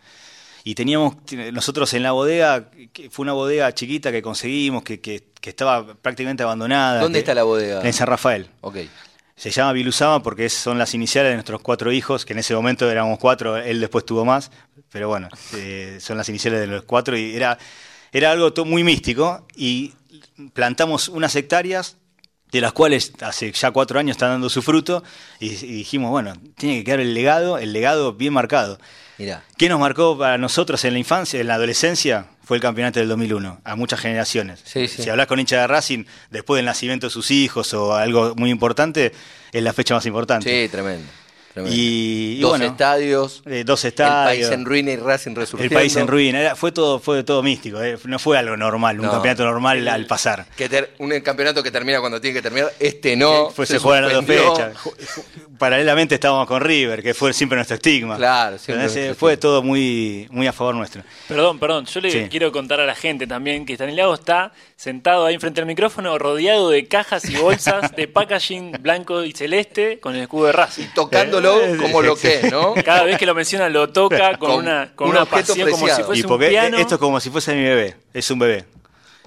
Speaker 5: Y teníamos, nosotros en la bodega, que fue una bodega chiquita que conseguimos, que, que, que estaba prácticamente abandonada.
Speaker 2: ¿Dónde
Speaker 5: que-
Speaker 2: está la bodega?
Speaker 5: En San Rafael.
Speaker 2: Ok.
Speaker 5: Se llama Vilusama porque es- son las iniciales de nuestros cuatro hijos, que en ese momento éramos cuatro, él después tuvo más, pero bueno, eh, son las iniciales de los cuatro y era, era algo muy místico y plantamos unas hectáreas de las cuales hace ya cuatro años están dando su fruto y, y dijimos, bueno, tiene que quedar el legado, el legado bien marcado.
Speaker 2: Mirá.
Speaker 5: ¿Qué nos marcó para nosotros en la infancia, en la adolescencia? Fue el campeonato del 2001, a muchas generaciones.
Speaker 2: Sí, sí.
Speaker 5: Si hablas con hincha de Racing, después del nacimiento de sus hijos o algo muy importante, es la fecha más importante.
Speaker 2: Sí, tremendo.
Speaker 5: Y, y
Speaker 2: Dos
Speaker 5: bueno,
Speaker 2: estadios,
Speaker 5: eh, dos
Speaker 2: el
Speaker 5: estadios.
Speaker 2: país en ruina y Racing
Speaker 5: El
Speaker 2: resurgiendo.
Speaker 5: país en ruina, era- fue todo, fue todo místico, eh, no fue algo normal, un
Speaker 2: No.
Speaker 5: campeonato normal al pasar.
Speaker 2: Que ter- un campeonato que termina cuando tiene que terminar, este no.
Speaker 5: Fue, se, jugaron las dos fechas. Paralelamente estábamos con River, que fue siempre nuestro estigma.
Speaker 2: Claro, siempre
Speaker 5: Entonces,
Speaker 2: nuestro
Speaker 5: fue
Speaker 2: estigma.
Speaker 5: todo muy, muy a favor nuestro.
Speaker 3: Perdón, perdón, yo le
Speaker 5: Sí.
Speaker 3: quiero contar a la gente también que Stanislago está sentado ahí frente al micrófono rodeado de cajas y bolsas de packaging blanco y celeste con el escudo de Racing.
Speaker 2: Tocándolo Como lo que es, ¿no?
Speaker 3: Cada vez que lo menciona lo toca con,
Speaker 2: Con
Speaker 3: una, con
Speaker 2: un
Speaker 3: una pasión como si fuese
Speaker 5: Y
Speaker 3: un
Speaker 5: porque
Speaker 3: piano.
Speaker 5: esto es como si fuese mi bebé, es un bebé.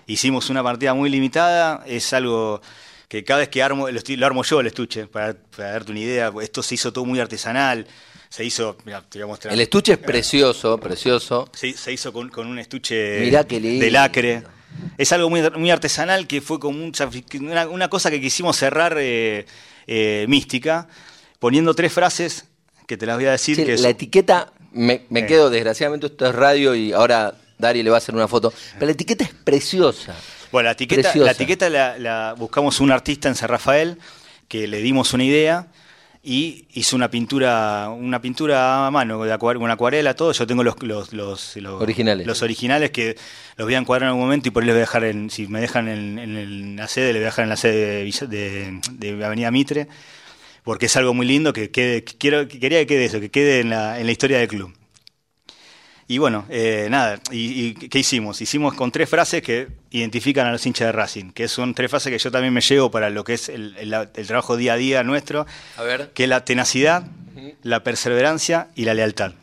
Speaker 5: Hicimos una partida muy limitada, es algo que cada vez que armo, lo, estoy- lo armo yo el estuche, para, para darte una idea, esto se hizo todo muy artesanal, se hizo, mira, te voy a mostrar.
Speaker 2: El estuche es precioso, precioso.
Speaker 5: Se, se hizo con, con un estuche
Speaker 2: Mirá
Speaker 5: de lacre. Es algo muy, muy artesanal que fue como un sacrific- una, una cosa que quisimos cerrar eh, eh, mística, poniendo tres frases que te las voy a decir.
Speaker 2: Sí,
Speaker 5: que
Speaker 2: la etiqueta, me, me
Speaker 5: Eh.
Speaker 2: quedo, desgraciadamente esto es radio y ahora Dari le va a hacer una foto. Pero la etiqueta es preciosa.
Speaker 5: Bueno, la etiqueta,
Speaker 2: Preciosa.
Speaker 5: la, etiqueta la, la buscamos un artista en San Rafael que le dimos una idea y hizo una pintura, una pintura a mano, de acuar- una acuarela, todo. Yo tengo los, los, los, los-
Speaker 2: Originales.
Speaker 5: Los originales que los voy a encuadrar en algún momento y por ahí les voy a dejar, en, si me dejan en, la sede, les voy a dejar en la sede de, de- de Avenida Mitre, porque es algo muy lindo que quede, que quiero, que quería que quede eso, que quede en la, en la historia del club. Y bueno, eh, nada, y, y ¿qué hicimos? Hicimos con tres frases que identifican a los hinchas de Racing, que son tres frases que yo también me llevo para lo que es el, el- el trabajo día a día nuestro,
Speaker 2: A ver,
Speaker 5: que es la tenacidad, la perseverancia y la lealtad,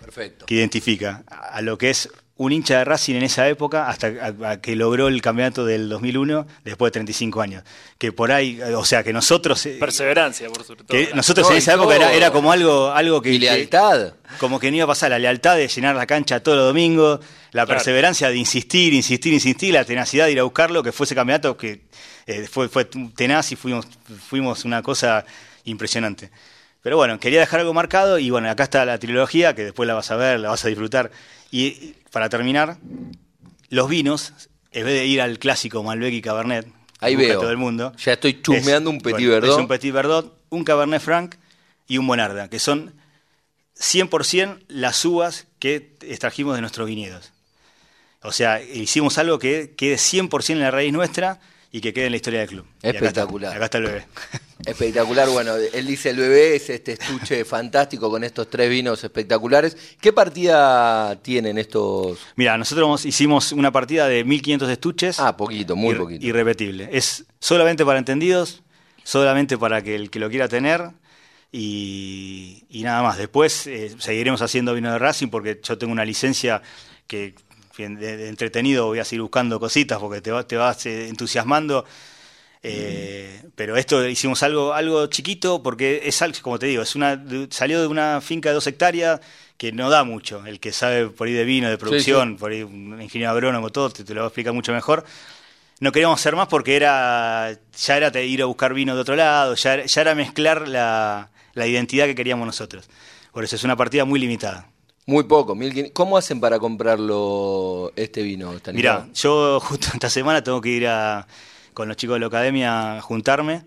Speaker 2: perfecto.
Speaker 5: que identifica a lo que es un hincha de Racing en esa época hasta a- a que logró el campeonato del 2001 después de 35 años. Que por ahí, o sea, que nosotros... eh,
Speaker 3: Perseverancia, por sobre todo.
Speaker 5: que nosotros
Speaker 2: No,
Speaker 5: en esa época era, como algo, algo que...
Speaker 2: Y
Speaker 5: que-
Speaker 2: lealtad.
Speaker 5: como que no iba a pasar la lealtad de llenar la cancha todos los domingos, la
Speaker 3: Claro.
Speaker 5: perseverancia de insistir, insistir, insistir, la tenacidad de ir a buscarlo, que fue ese campeonato que eh, fue, fue tenaz y fuimos, fuimos una cosa impresionante. Pero bueno, quería dejar algo marcado y bueno, acá está la trilogía, que después la vas a ver, la vas a disfrutar. Y para terminar, los vinos, en vez de ir al clásico Malbec y Cabernet,
Speaker 2: Ahí veo.
Speaker 5: todo el mundo.
Speaker 2: Ya estoy chusmeando un Petit
Speaker 5: bueno,
Speaker 2: Verdot.
Speaker 5: Es un Petit Verdot, un Cabernet Franc y un Bonarda, que son 100% las uvas que extrajimos de nuestros viñedos. O sea, hicimos algo que quede 100% en la raíz nuestra y que quede en la historia del club. Y acá está,
Speaker 2: Espectacular.
Speaker 5: Acá está el bebé.
Speaker 2: Espectacular, bueno, él dice el bebé es este estuche fantástico con estos tres vinos espectaculares. ¿Qué partida tienen estos?
Speaker 5: Mira, nosotros hicimos una partida de 1500 estuches.
Speaker 2: Ah, poquito, muy poquito.
Speaker 5: Irrepetible. Es solamente para entendidos, solamente para que el que lo quiera tener y, y nada más. Después eh, seguiremos haciendo vino de Racing porque yo tengo una licencia que de, de entretenido voy a seguir buscando cositas porque te, va- te vas eh, entusiasmando. Eh, Pero esto hicimos algo, algo chiquito porque es algo, como te digo, es una, salió de una finca de dos hectáreas que no da mucho. El que sabe por ahí de vino, de producción, por ahí un ingeniero agrónomo, todo, te, te lo va a explicar mucho mejor. No queríamos hacer más porque era ya era ir a buscar vino de otro lado, ya, era- ya era mezclar la, la identidad que queríamos nosotros. Por eso es una partida muy limitada.
Speaker 2: Muy poco, 1500. ¿Cómo hacen para comprarlo este vino?
Speaker 5: Mira, yo justo esta semana tengo que ir a, con los chicos de la academia a juntarme,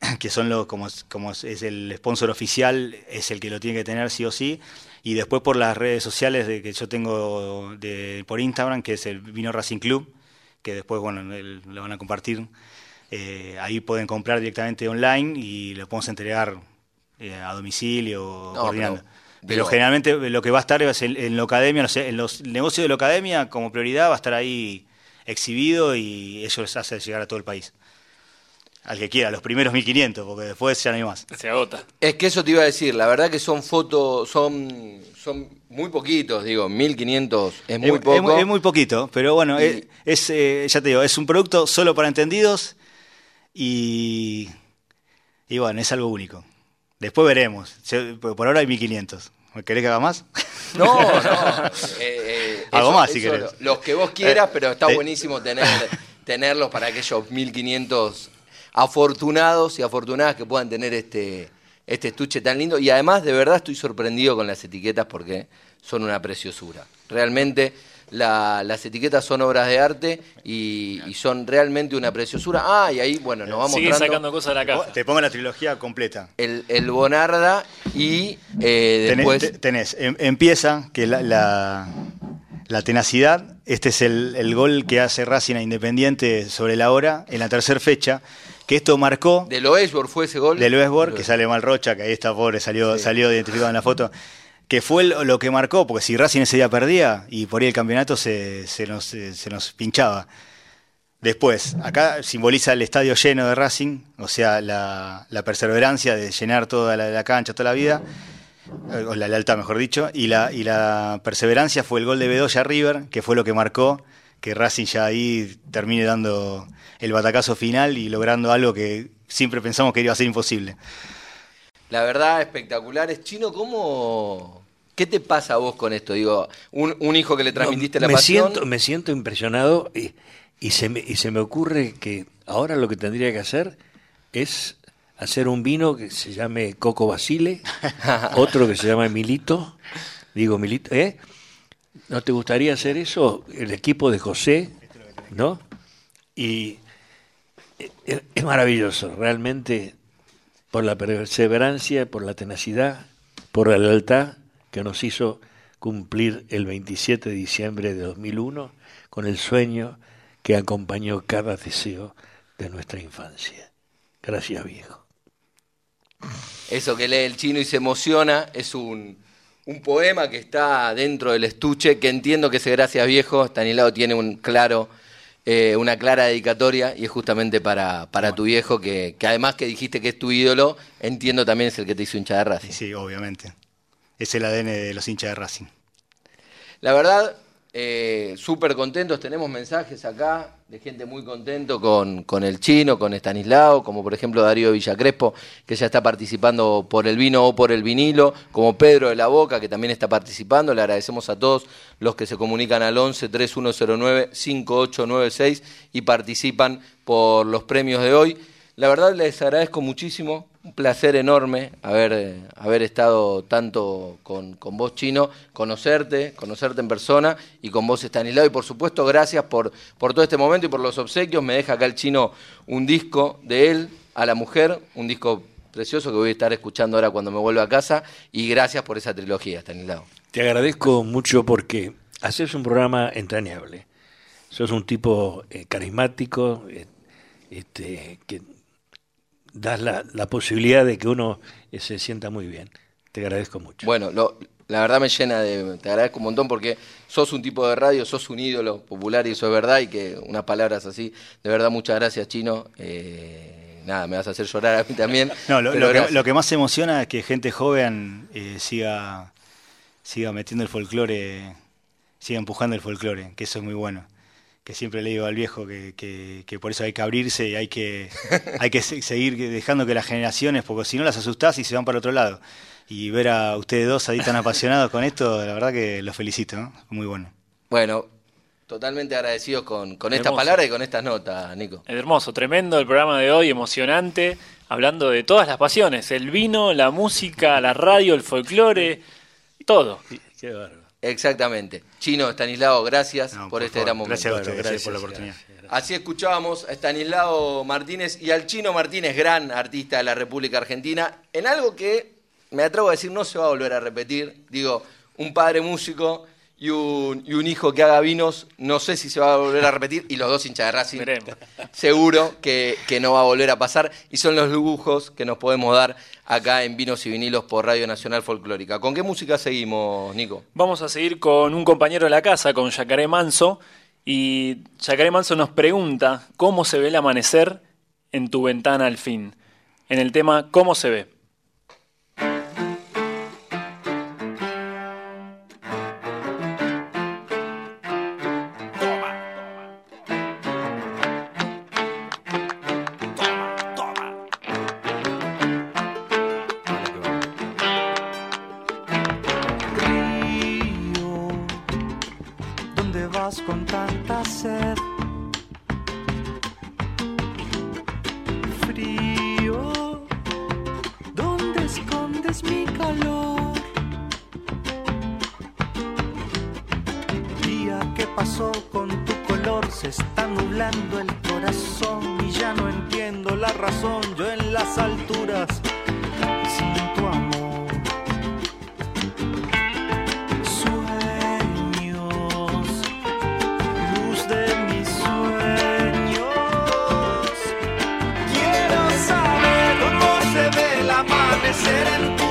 Speaker 5: que son los, como, como es el sponsor oficial, es el que lo tiene que tener sí o sí, y después por las redes sociales de que yo tengo de, por Instagram, que es el Vino Racing Club, que después, bueno, el- lo van a compartir. Eh, ahí pueden comprar directamente online y lo podemos entregar eh, a domicilio
Speaker 2: No,
Speaker 5: coordinando.
Speaker 2: pero,
Speaker 5: Pero,
Speaker 2: digo-
Speaker 5: generalmente lo que va a estar es en, en la academia, no sé, en los negocios de la academia como prioridad va a estar ahí exhibido y eso les hace llegar a todo el país. Al que quiera, los primeros 1500, porque después ya no hay más.
Speaker 3: Se agota.
Speaker 2: Es que eso te iba a decir, la verdad que son fotos, son, son muy poquitos, digo, 1500 es muy
Speaker 5: es,
Speaker 2: poco.
Speaker 5: es muy- es muy poquito, pero bueno,
Speaker 2: Y-
Speaker 5: es, es, eh, ya te digo, es un producto solo para entendidos y Y bueno, es algo único. Después veremos. Por ahora hay 1500. ¿Querés que haga más?
Speaker 2: No, no. eh, eh,
Speaker 5: Algo más, si querés.
Speaker 2: lo- Los que vos quieras,
Speaker 5: Eh,
Speaker 2: pero está
Speaker 5: eh.
Speaker 2: buenísimo tener, tenerlos para aquellos 1500 afortunados y afortunadas que puedan tener este, este estuche tan lindo. Y además, de verdad, estoy sorprendido con las etiquetas porque son una preciosura. Realmente, la- las etiquetas son obras de arte y, y son realmente una preciosura. Ah, y ahí, bueno, nos vamos
Speaker 3: Sigue
Speaker 2: mostrando
Speaker 3: sacando cosas de la caja.
Speaker 5: Te pongo la trilogía completa.
Speaker 2: el, el Bonarda y eh,
Speaker 5: Tenés,
Speaker 2: después...
Speaker 5: te- tenés, em- empieza que la, la, la tenacidad, este es el, el gol que hace Racing a Independiente sobre la hora en la tercera fecha, que esto marcó
Speaker 2: De Loesbor fue ese gol.
Speaker 5: del Westbrook, que sale mal Rocha, que ahí está pobre, salió, salió identificado en la foto, que fue lo, que marcó, porque si Racing ese día perdía y por ahí el campeonato se, se nos, se, se nos pinchaba. Después, acá simboliza el estadio lleno de Racing, o sea, la, la perseverancia de llenar toda la, la cancha, toda la vida, eh, o la lealtad, mejor dicho, y la, y la perseverancia fue el gol de Bedoya a River, que fue lo que marcó que Racing ya ahí termine dando el batacazo final y logrando algo que siempre pensamos que iba a ser imposible.
Speaker 2: La verdad, espectacular. Es chino, ¿cómo. ¿Qué te pasa a vos con esto? Digo, un, un hijo que le transmitiste
Speaker 6: No,
Speaker 2: la
Speaker 6: me
Speaker 2: pasión.
Speaker 6: Siento, me siento impresionado y, y, se me, y se me ocurre que ahora lo que tendría que hacer es hacer un vino que se llame Coco Basile, otro que se llama Milito, digo Milito, ¿eh? ¿No te gustaría hacer eso? El equipo de José, ¿no? Y es, es maravilloso, realmente, por la perseverancia, por la tenacidad, por la lealtad que nos hizo cumplir el 27 de diciembre de 2001 con el sueño que acompañó cada deseo de nuestra infancia. Gracias, viejo.
Speaker 2: Eso que lee el chino y se emociona es un, un poema que está dentro del estuche, que entiendo que ese Gracias Viejo, Stanislao tiene un claro, eh, una clara dedicatoria y es justamente para, para tu viejo, que, que además que dijiste que es tu ídolo, entiendo también es el que te hizo hincha de Racing.
Speaker 5: Sí, obviamente. Es el ADN de los hinchas de Racing.
Speaker 2: La verdad, eh, súper contentos. Tenemos mensajes acá de gente muy contento con, con el chino, con Estanislao, como por ejemplo Darío Villacrespo, que ya está participando por el vino o por el vinilo, como Pedro de la Boca, que también está participando. Le agradecemos a todos los que se comunican al 11 3109 5896 y participan por los premios de hoy. La verdad les agradezco muchísimo, un placer enorme haber, eh, haber estado tanto con, con vos, Chino, conocerte, conocerte en persona y con vos, Estanislao. Y por supuesto, gracias por, por todo este momento y por los obsequios. Me deja acá el Chino un disco de él a la mujer, un disco precioso que voy a estar escuchando ahora cuando me vuelva a casa. Y gracias por esa trilogía, Estanislao.
Speaker 6: Te agradezco mucho porque haces un programa entrañable. Sos un tipo eh, carismático, eh, este, que das la, la posibilidad de que uno eh, se sienta muy bien. Te agradezco mucho.
Speaker 2: Bueno, lo- la verdad me llena de. Te agradezco un montón porque sos un tipo de radio, sos un ídolo popular y eso es verdad. Y que unas palabras así, de verdad, muchas gracias, Chino. Eh, nada, me vas a hacer llorar a mí también.
Speaker 5: No, lo, que, lo que más emociona es que gente joven eh, siga, siga metiendo el folclore, siga empujando el folclore, que eso es muy bueno. Que siempre le digo al viejo que, que- que por eso hay que abrirse y hay que, hay que se- seguir dejando que las generaciones, porque si no las asustás y se van para otro lado. Y ver a ustedes dos ahí tan apasionados con esto, la verdad que los felicito, ¿no? Muy bueno.
Speaker 2: Bueno, totalmente agradecidos con, con esta
Speaker 3: Hermoso.
Speaker 2: palabra y con estas notas, Nico.
Speaker 3: Hermoso, tremendo el programa de hoy, emocionante, hablando de todas las pasiones, el vino, la música, la radio, el folclore, todo.
Speaker 6: Qué bárbaro.
Speaker 2: Exactamente. Chino, Estanislao, gracias
Speaker 5: No,
Speaker 2: por, este
Speaker 5: favor,
Speaker 2: gran momento.
Speaker 5: Gracias a
Speaker 6: Bueno,
Speaker 5: ustedes
Speaker 6: gracias,
Speaker 5: por la oportunidad.
Speaker 6: gracias.
Speaker 2: Así escuchábamos a Estanislao Martínez y al Chino Martínez, gran artista de la República Argentina, en algo que me atrevo a decir no se va a volver a repetir. Digo, un padre músico y un, y un hijo que haga vinos, no sé si se va a volver a repetir, y los dos hinchas de Racing,
Speaker 3: Veremos.
Speaker 2: seguro que, que no va a volver a pasar, y son los lujos que nos podemos dar acá en Vinos y Vinilos por Radio Nacional Folclórica. ¿Con qué música seguimos, Nico?
Speaker 3: Vamos a seguir con un compañero de la casa, con Yacaré Manso, y Yacaré Manso nos pregunta cómo se ve el amanecer en tu ventana al fin, en el tema ¿Cómo se ve?
Speaker 4: Amanecer en tu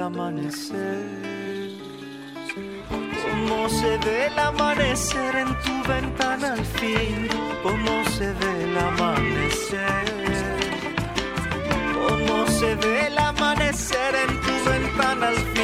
Speaker 4: amanecer. Cómo se ve el amanecer en tu ventana al fin, cómo se ve el amanecer. Cómo se ve el amanecer en tu ventana al fin,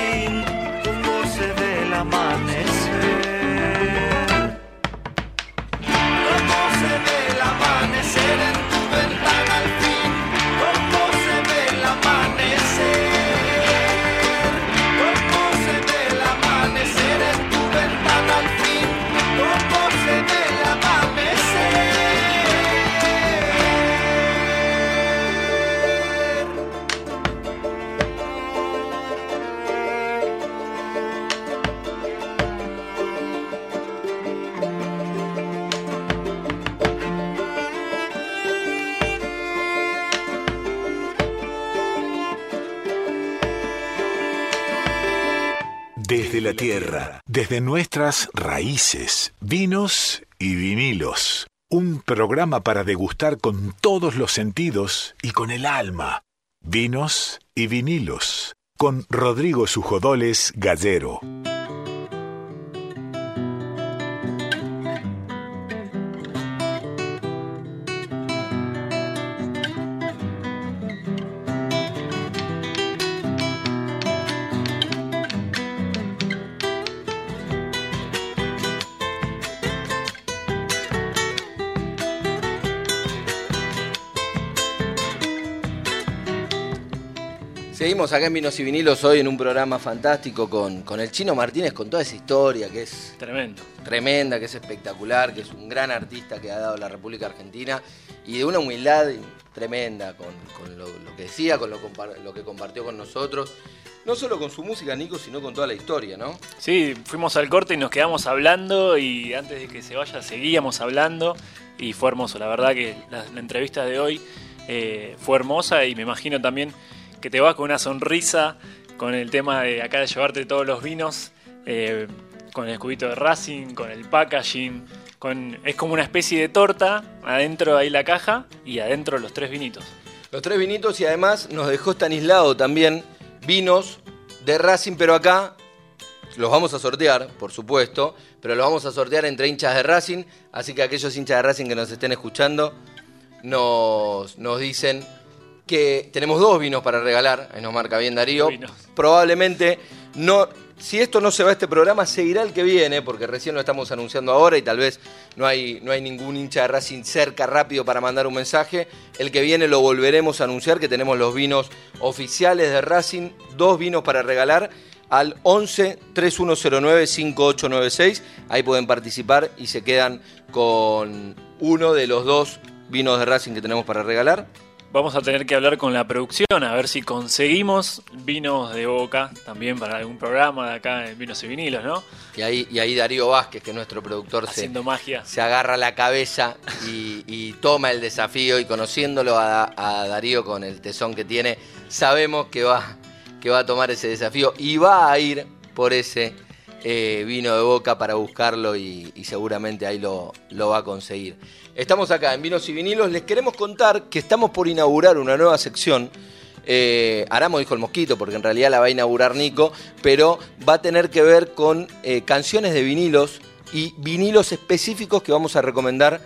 Speaker 1: desde nuestras raíces, vinos y vinilos. Un programa para degustar con todos los sentidos y con el alma. Vinos y vinilos. Con Rodrigo Sujodoles Gallero.
Speaker 2: Seguimos acá en Vinos y Vinilos hoy en un programa fantástico con, con el Chino Martínez, con toda esa historia que es
Speaker 3: Tremendo.
Speaker 2: tremenda, que es espectacular, que es un gran artista que ha dado la República Argentina y de una humildad tremenda con, con lo, lo que decía, con lo, que compartió con nosotros. no solo con su música, Nico, sino con toda la historia, ¿no?
Speaker 3: Sí, fuimos al corte y nos quedamos hablando y antes de que se vaya seguíamos hablando y fue hermoso. La verdad que la, la entrevista de hoy eh, fue hermosa y me imagino también que te vas con una sonrisa con el tema de acá de llevarte todos los vinos, eh, con el cubito de Racing, con el packaging, con, es como una especie de torta, adentro ahí la caja y adentro los tres vinitos.
Speaker 2: Los tres vinitos y además nos dejó Stanislao también vinos de Racing, pero acá los vamos a sortear, por supuesto, pero los vamos a sortear entre hinchas de Racing, así que aquellos hinchas de Racing que nos estén escuchando nos, nos dicen que tenemos dos vinos para regalar, ahí nos marca bien Darío.
Speaker 3: Vinos.
Speaker 2: Probablemente no, si esto no se va a este programa, seguirá el que viene, porque recién lo estamos anunciando ahora y tal vez no hay, no hay ningún hincha de Racing cerca rápido para mandar un mensaje. El que viene lo volveremos a anunciar, que tenemos los vinos oficiales de Racing, dos vinos para regalar al 11 3109 5896. Ahí pueden participar y se quedan con uno de los dos vinos de Racing que tenemos para regalar.
Speaker 3: Vamos a tener que hablar con la producción a ver si conseguimos vinos de boca también para algún programa de acá en Vinos y Vinilos, ¿no?
Speaker 2: Y ahí, y ahí Darío Vázquez, que es nuestro productor, se,
Speaker 3: Haciendo magia.
Speaker 2: se agarra la cabeza y, y toma el desafío y conociéndolo a, a Darío con el tesón que tiene, sabemos que va, que va a tomar ese desafío y va a ir por ese eh, vino de boca para buscarlo y, seguramente ahí lo, lo va a conseguir. Estamos acá en Vinos y Vinilos, les queremos contar que estamos por inaugurar una nueva sección. Eh, Aramo dijo el mosquito, porque en realidad la va a inaugurar Nico, pero va a tener que ver con eh, canciones de vinilos y vinilos específicos que vamos a recomendar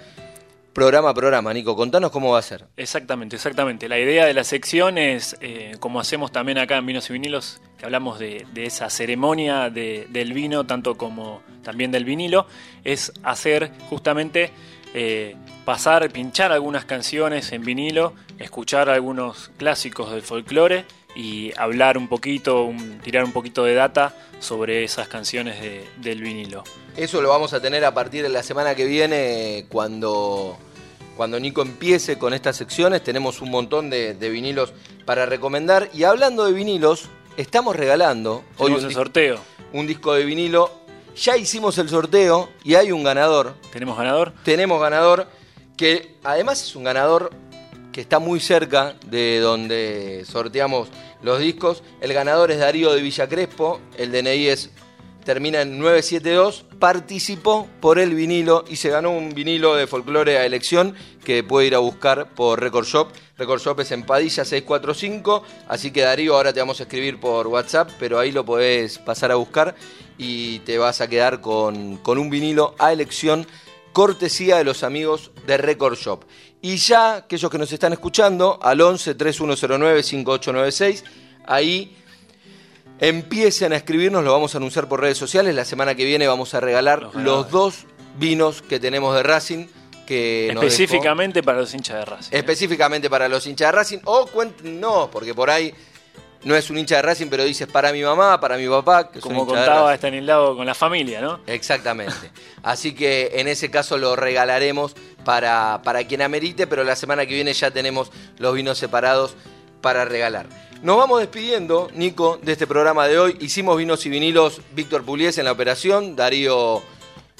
Speaker 2: programa a programa. Nico, contanos cómo va a ser.
Speaker 3: Exactamente, exactamente. La idea de la sección es, eh, como hacemos también acá en Vinos y Vinilos, que hablamos de, de esa ceremonia de- del vino, tanto como también del vinilo, es hacer justamente eh, pasar, pinchar algunas canciones en vinilo, escuchar algunos clásicos del folclore y hablar un poquito, un- tirar un poquito de data sobre esas canciones de- del vinilo.
Speaker 2: Eso lo vamos a tener a partir de la semana que viene, cuando, cuando Nico empiece con estas secciones. Tenemos un montón de, de vinilos para recomendar. Y hablando de vinilos, estamos regalando hoy un,
Speaker 3: el sorteo.
Speaker 2: un disco de vinilo. Ya hicimos el sorteo y hay un ganador.
Speaker 3: ¿Tenemos ganador?
Speaker 2: Tenemos ganador que además es un ganador que está muy cerca de donde sorteamos los discos. El ganador es Darío de Villa Crespo, el DNI es, termina en 972, participó por el vinilo y se ganó un vinilo de folclore a elección que puede ir a buscar por Record Shop. Record Shop es en Padilla 645, así que Darío ahora te vamos a escribir por WhatsApp, pero ahí lo podés pasar a buscar y te vas a quedar con, con un vinilo a elección cortesía de los amigos de Record Shop. Y ya aquellos que nos están escuchando, al 11 3109 5896, ahí empiecen a escribirnos, lo vamos a anunciar por redes sociales. La semana que viene vamos a regalar
Speaker 3: Los
Speaker 2: dos vinos que tenemos de Racing. Que
Speaker 3: Específicamente para los hinchas de Racing. ¿eh?
Speaker 2: específicamente para los hinchas de Racing. O cuenten, no, porque por ahí no es un hincha de Racing, pero dices para mi mamá, para mi papá, que
Speaker 3: Como contaba. Estanislao con la familia, ¿no?
Speaker 2: Exactamente. Así que en ese caso lo regalaremos para, para quien amerite, pero la semana que viene ya tenemos los vinos separados para regalar. Nos vamos despidiendo, Nico, de este programa de hoy. Hicimos vinos y vinilos Víctor Puliés en la operación, Darío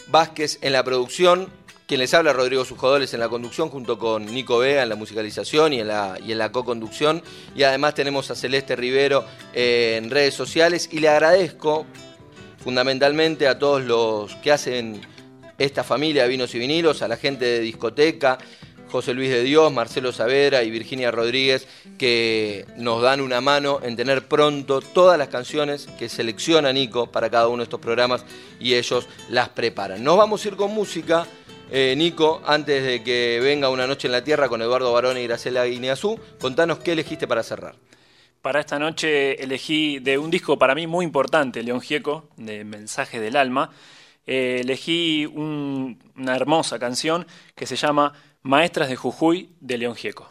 Speaker 2: Vázquez en la producción, quien les habla Rodrigo Sujodoles en la conducción, junto con Nico Vega en la musicalización y en la, y en la co-conducción. Y además tenemos a Celeste Rivero en redes sociales. Y le agradezco fundamentalmente a todos los que hacen esta familia de vinos y vinilos, a la gente de discoteca, José Luis de Dios, Marcelo Saavedra y Virginia Rodríguez, que nos dan una mano en tener pronto todas las canciones que selecciona Nico para cada uno de estos programas y ellos las preparan. Nos vamos a ir con música. eh, Nico, antes de que venga Una Noche en la Tierra con Eduardo Barón y Graciela Guineazú, contanos qué elegiste para cerrar.
Speaker 3: Para esta noche elegí de un disco para mí muy importante, León Gieco, de Mensaje del Alma. eh, elegí un- una hermosa canción que se llama Maestras de Jujuy de León Gieco.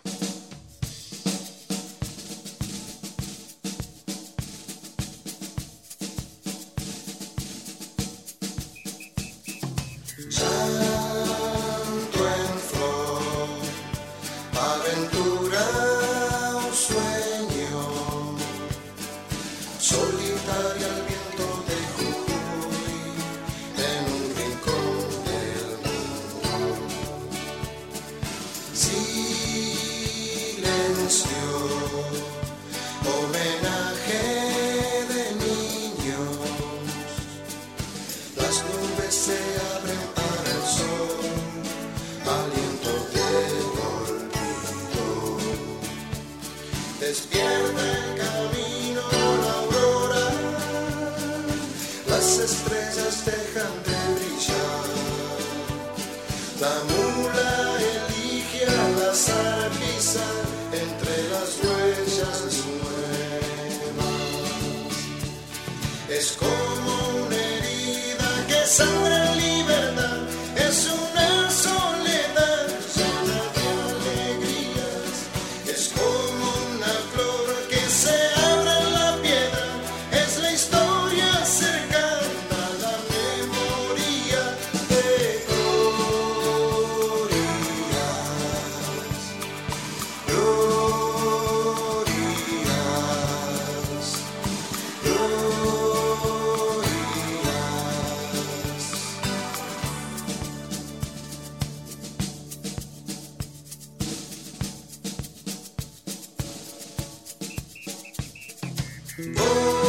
Speaker 8: Oh.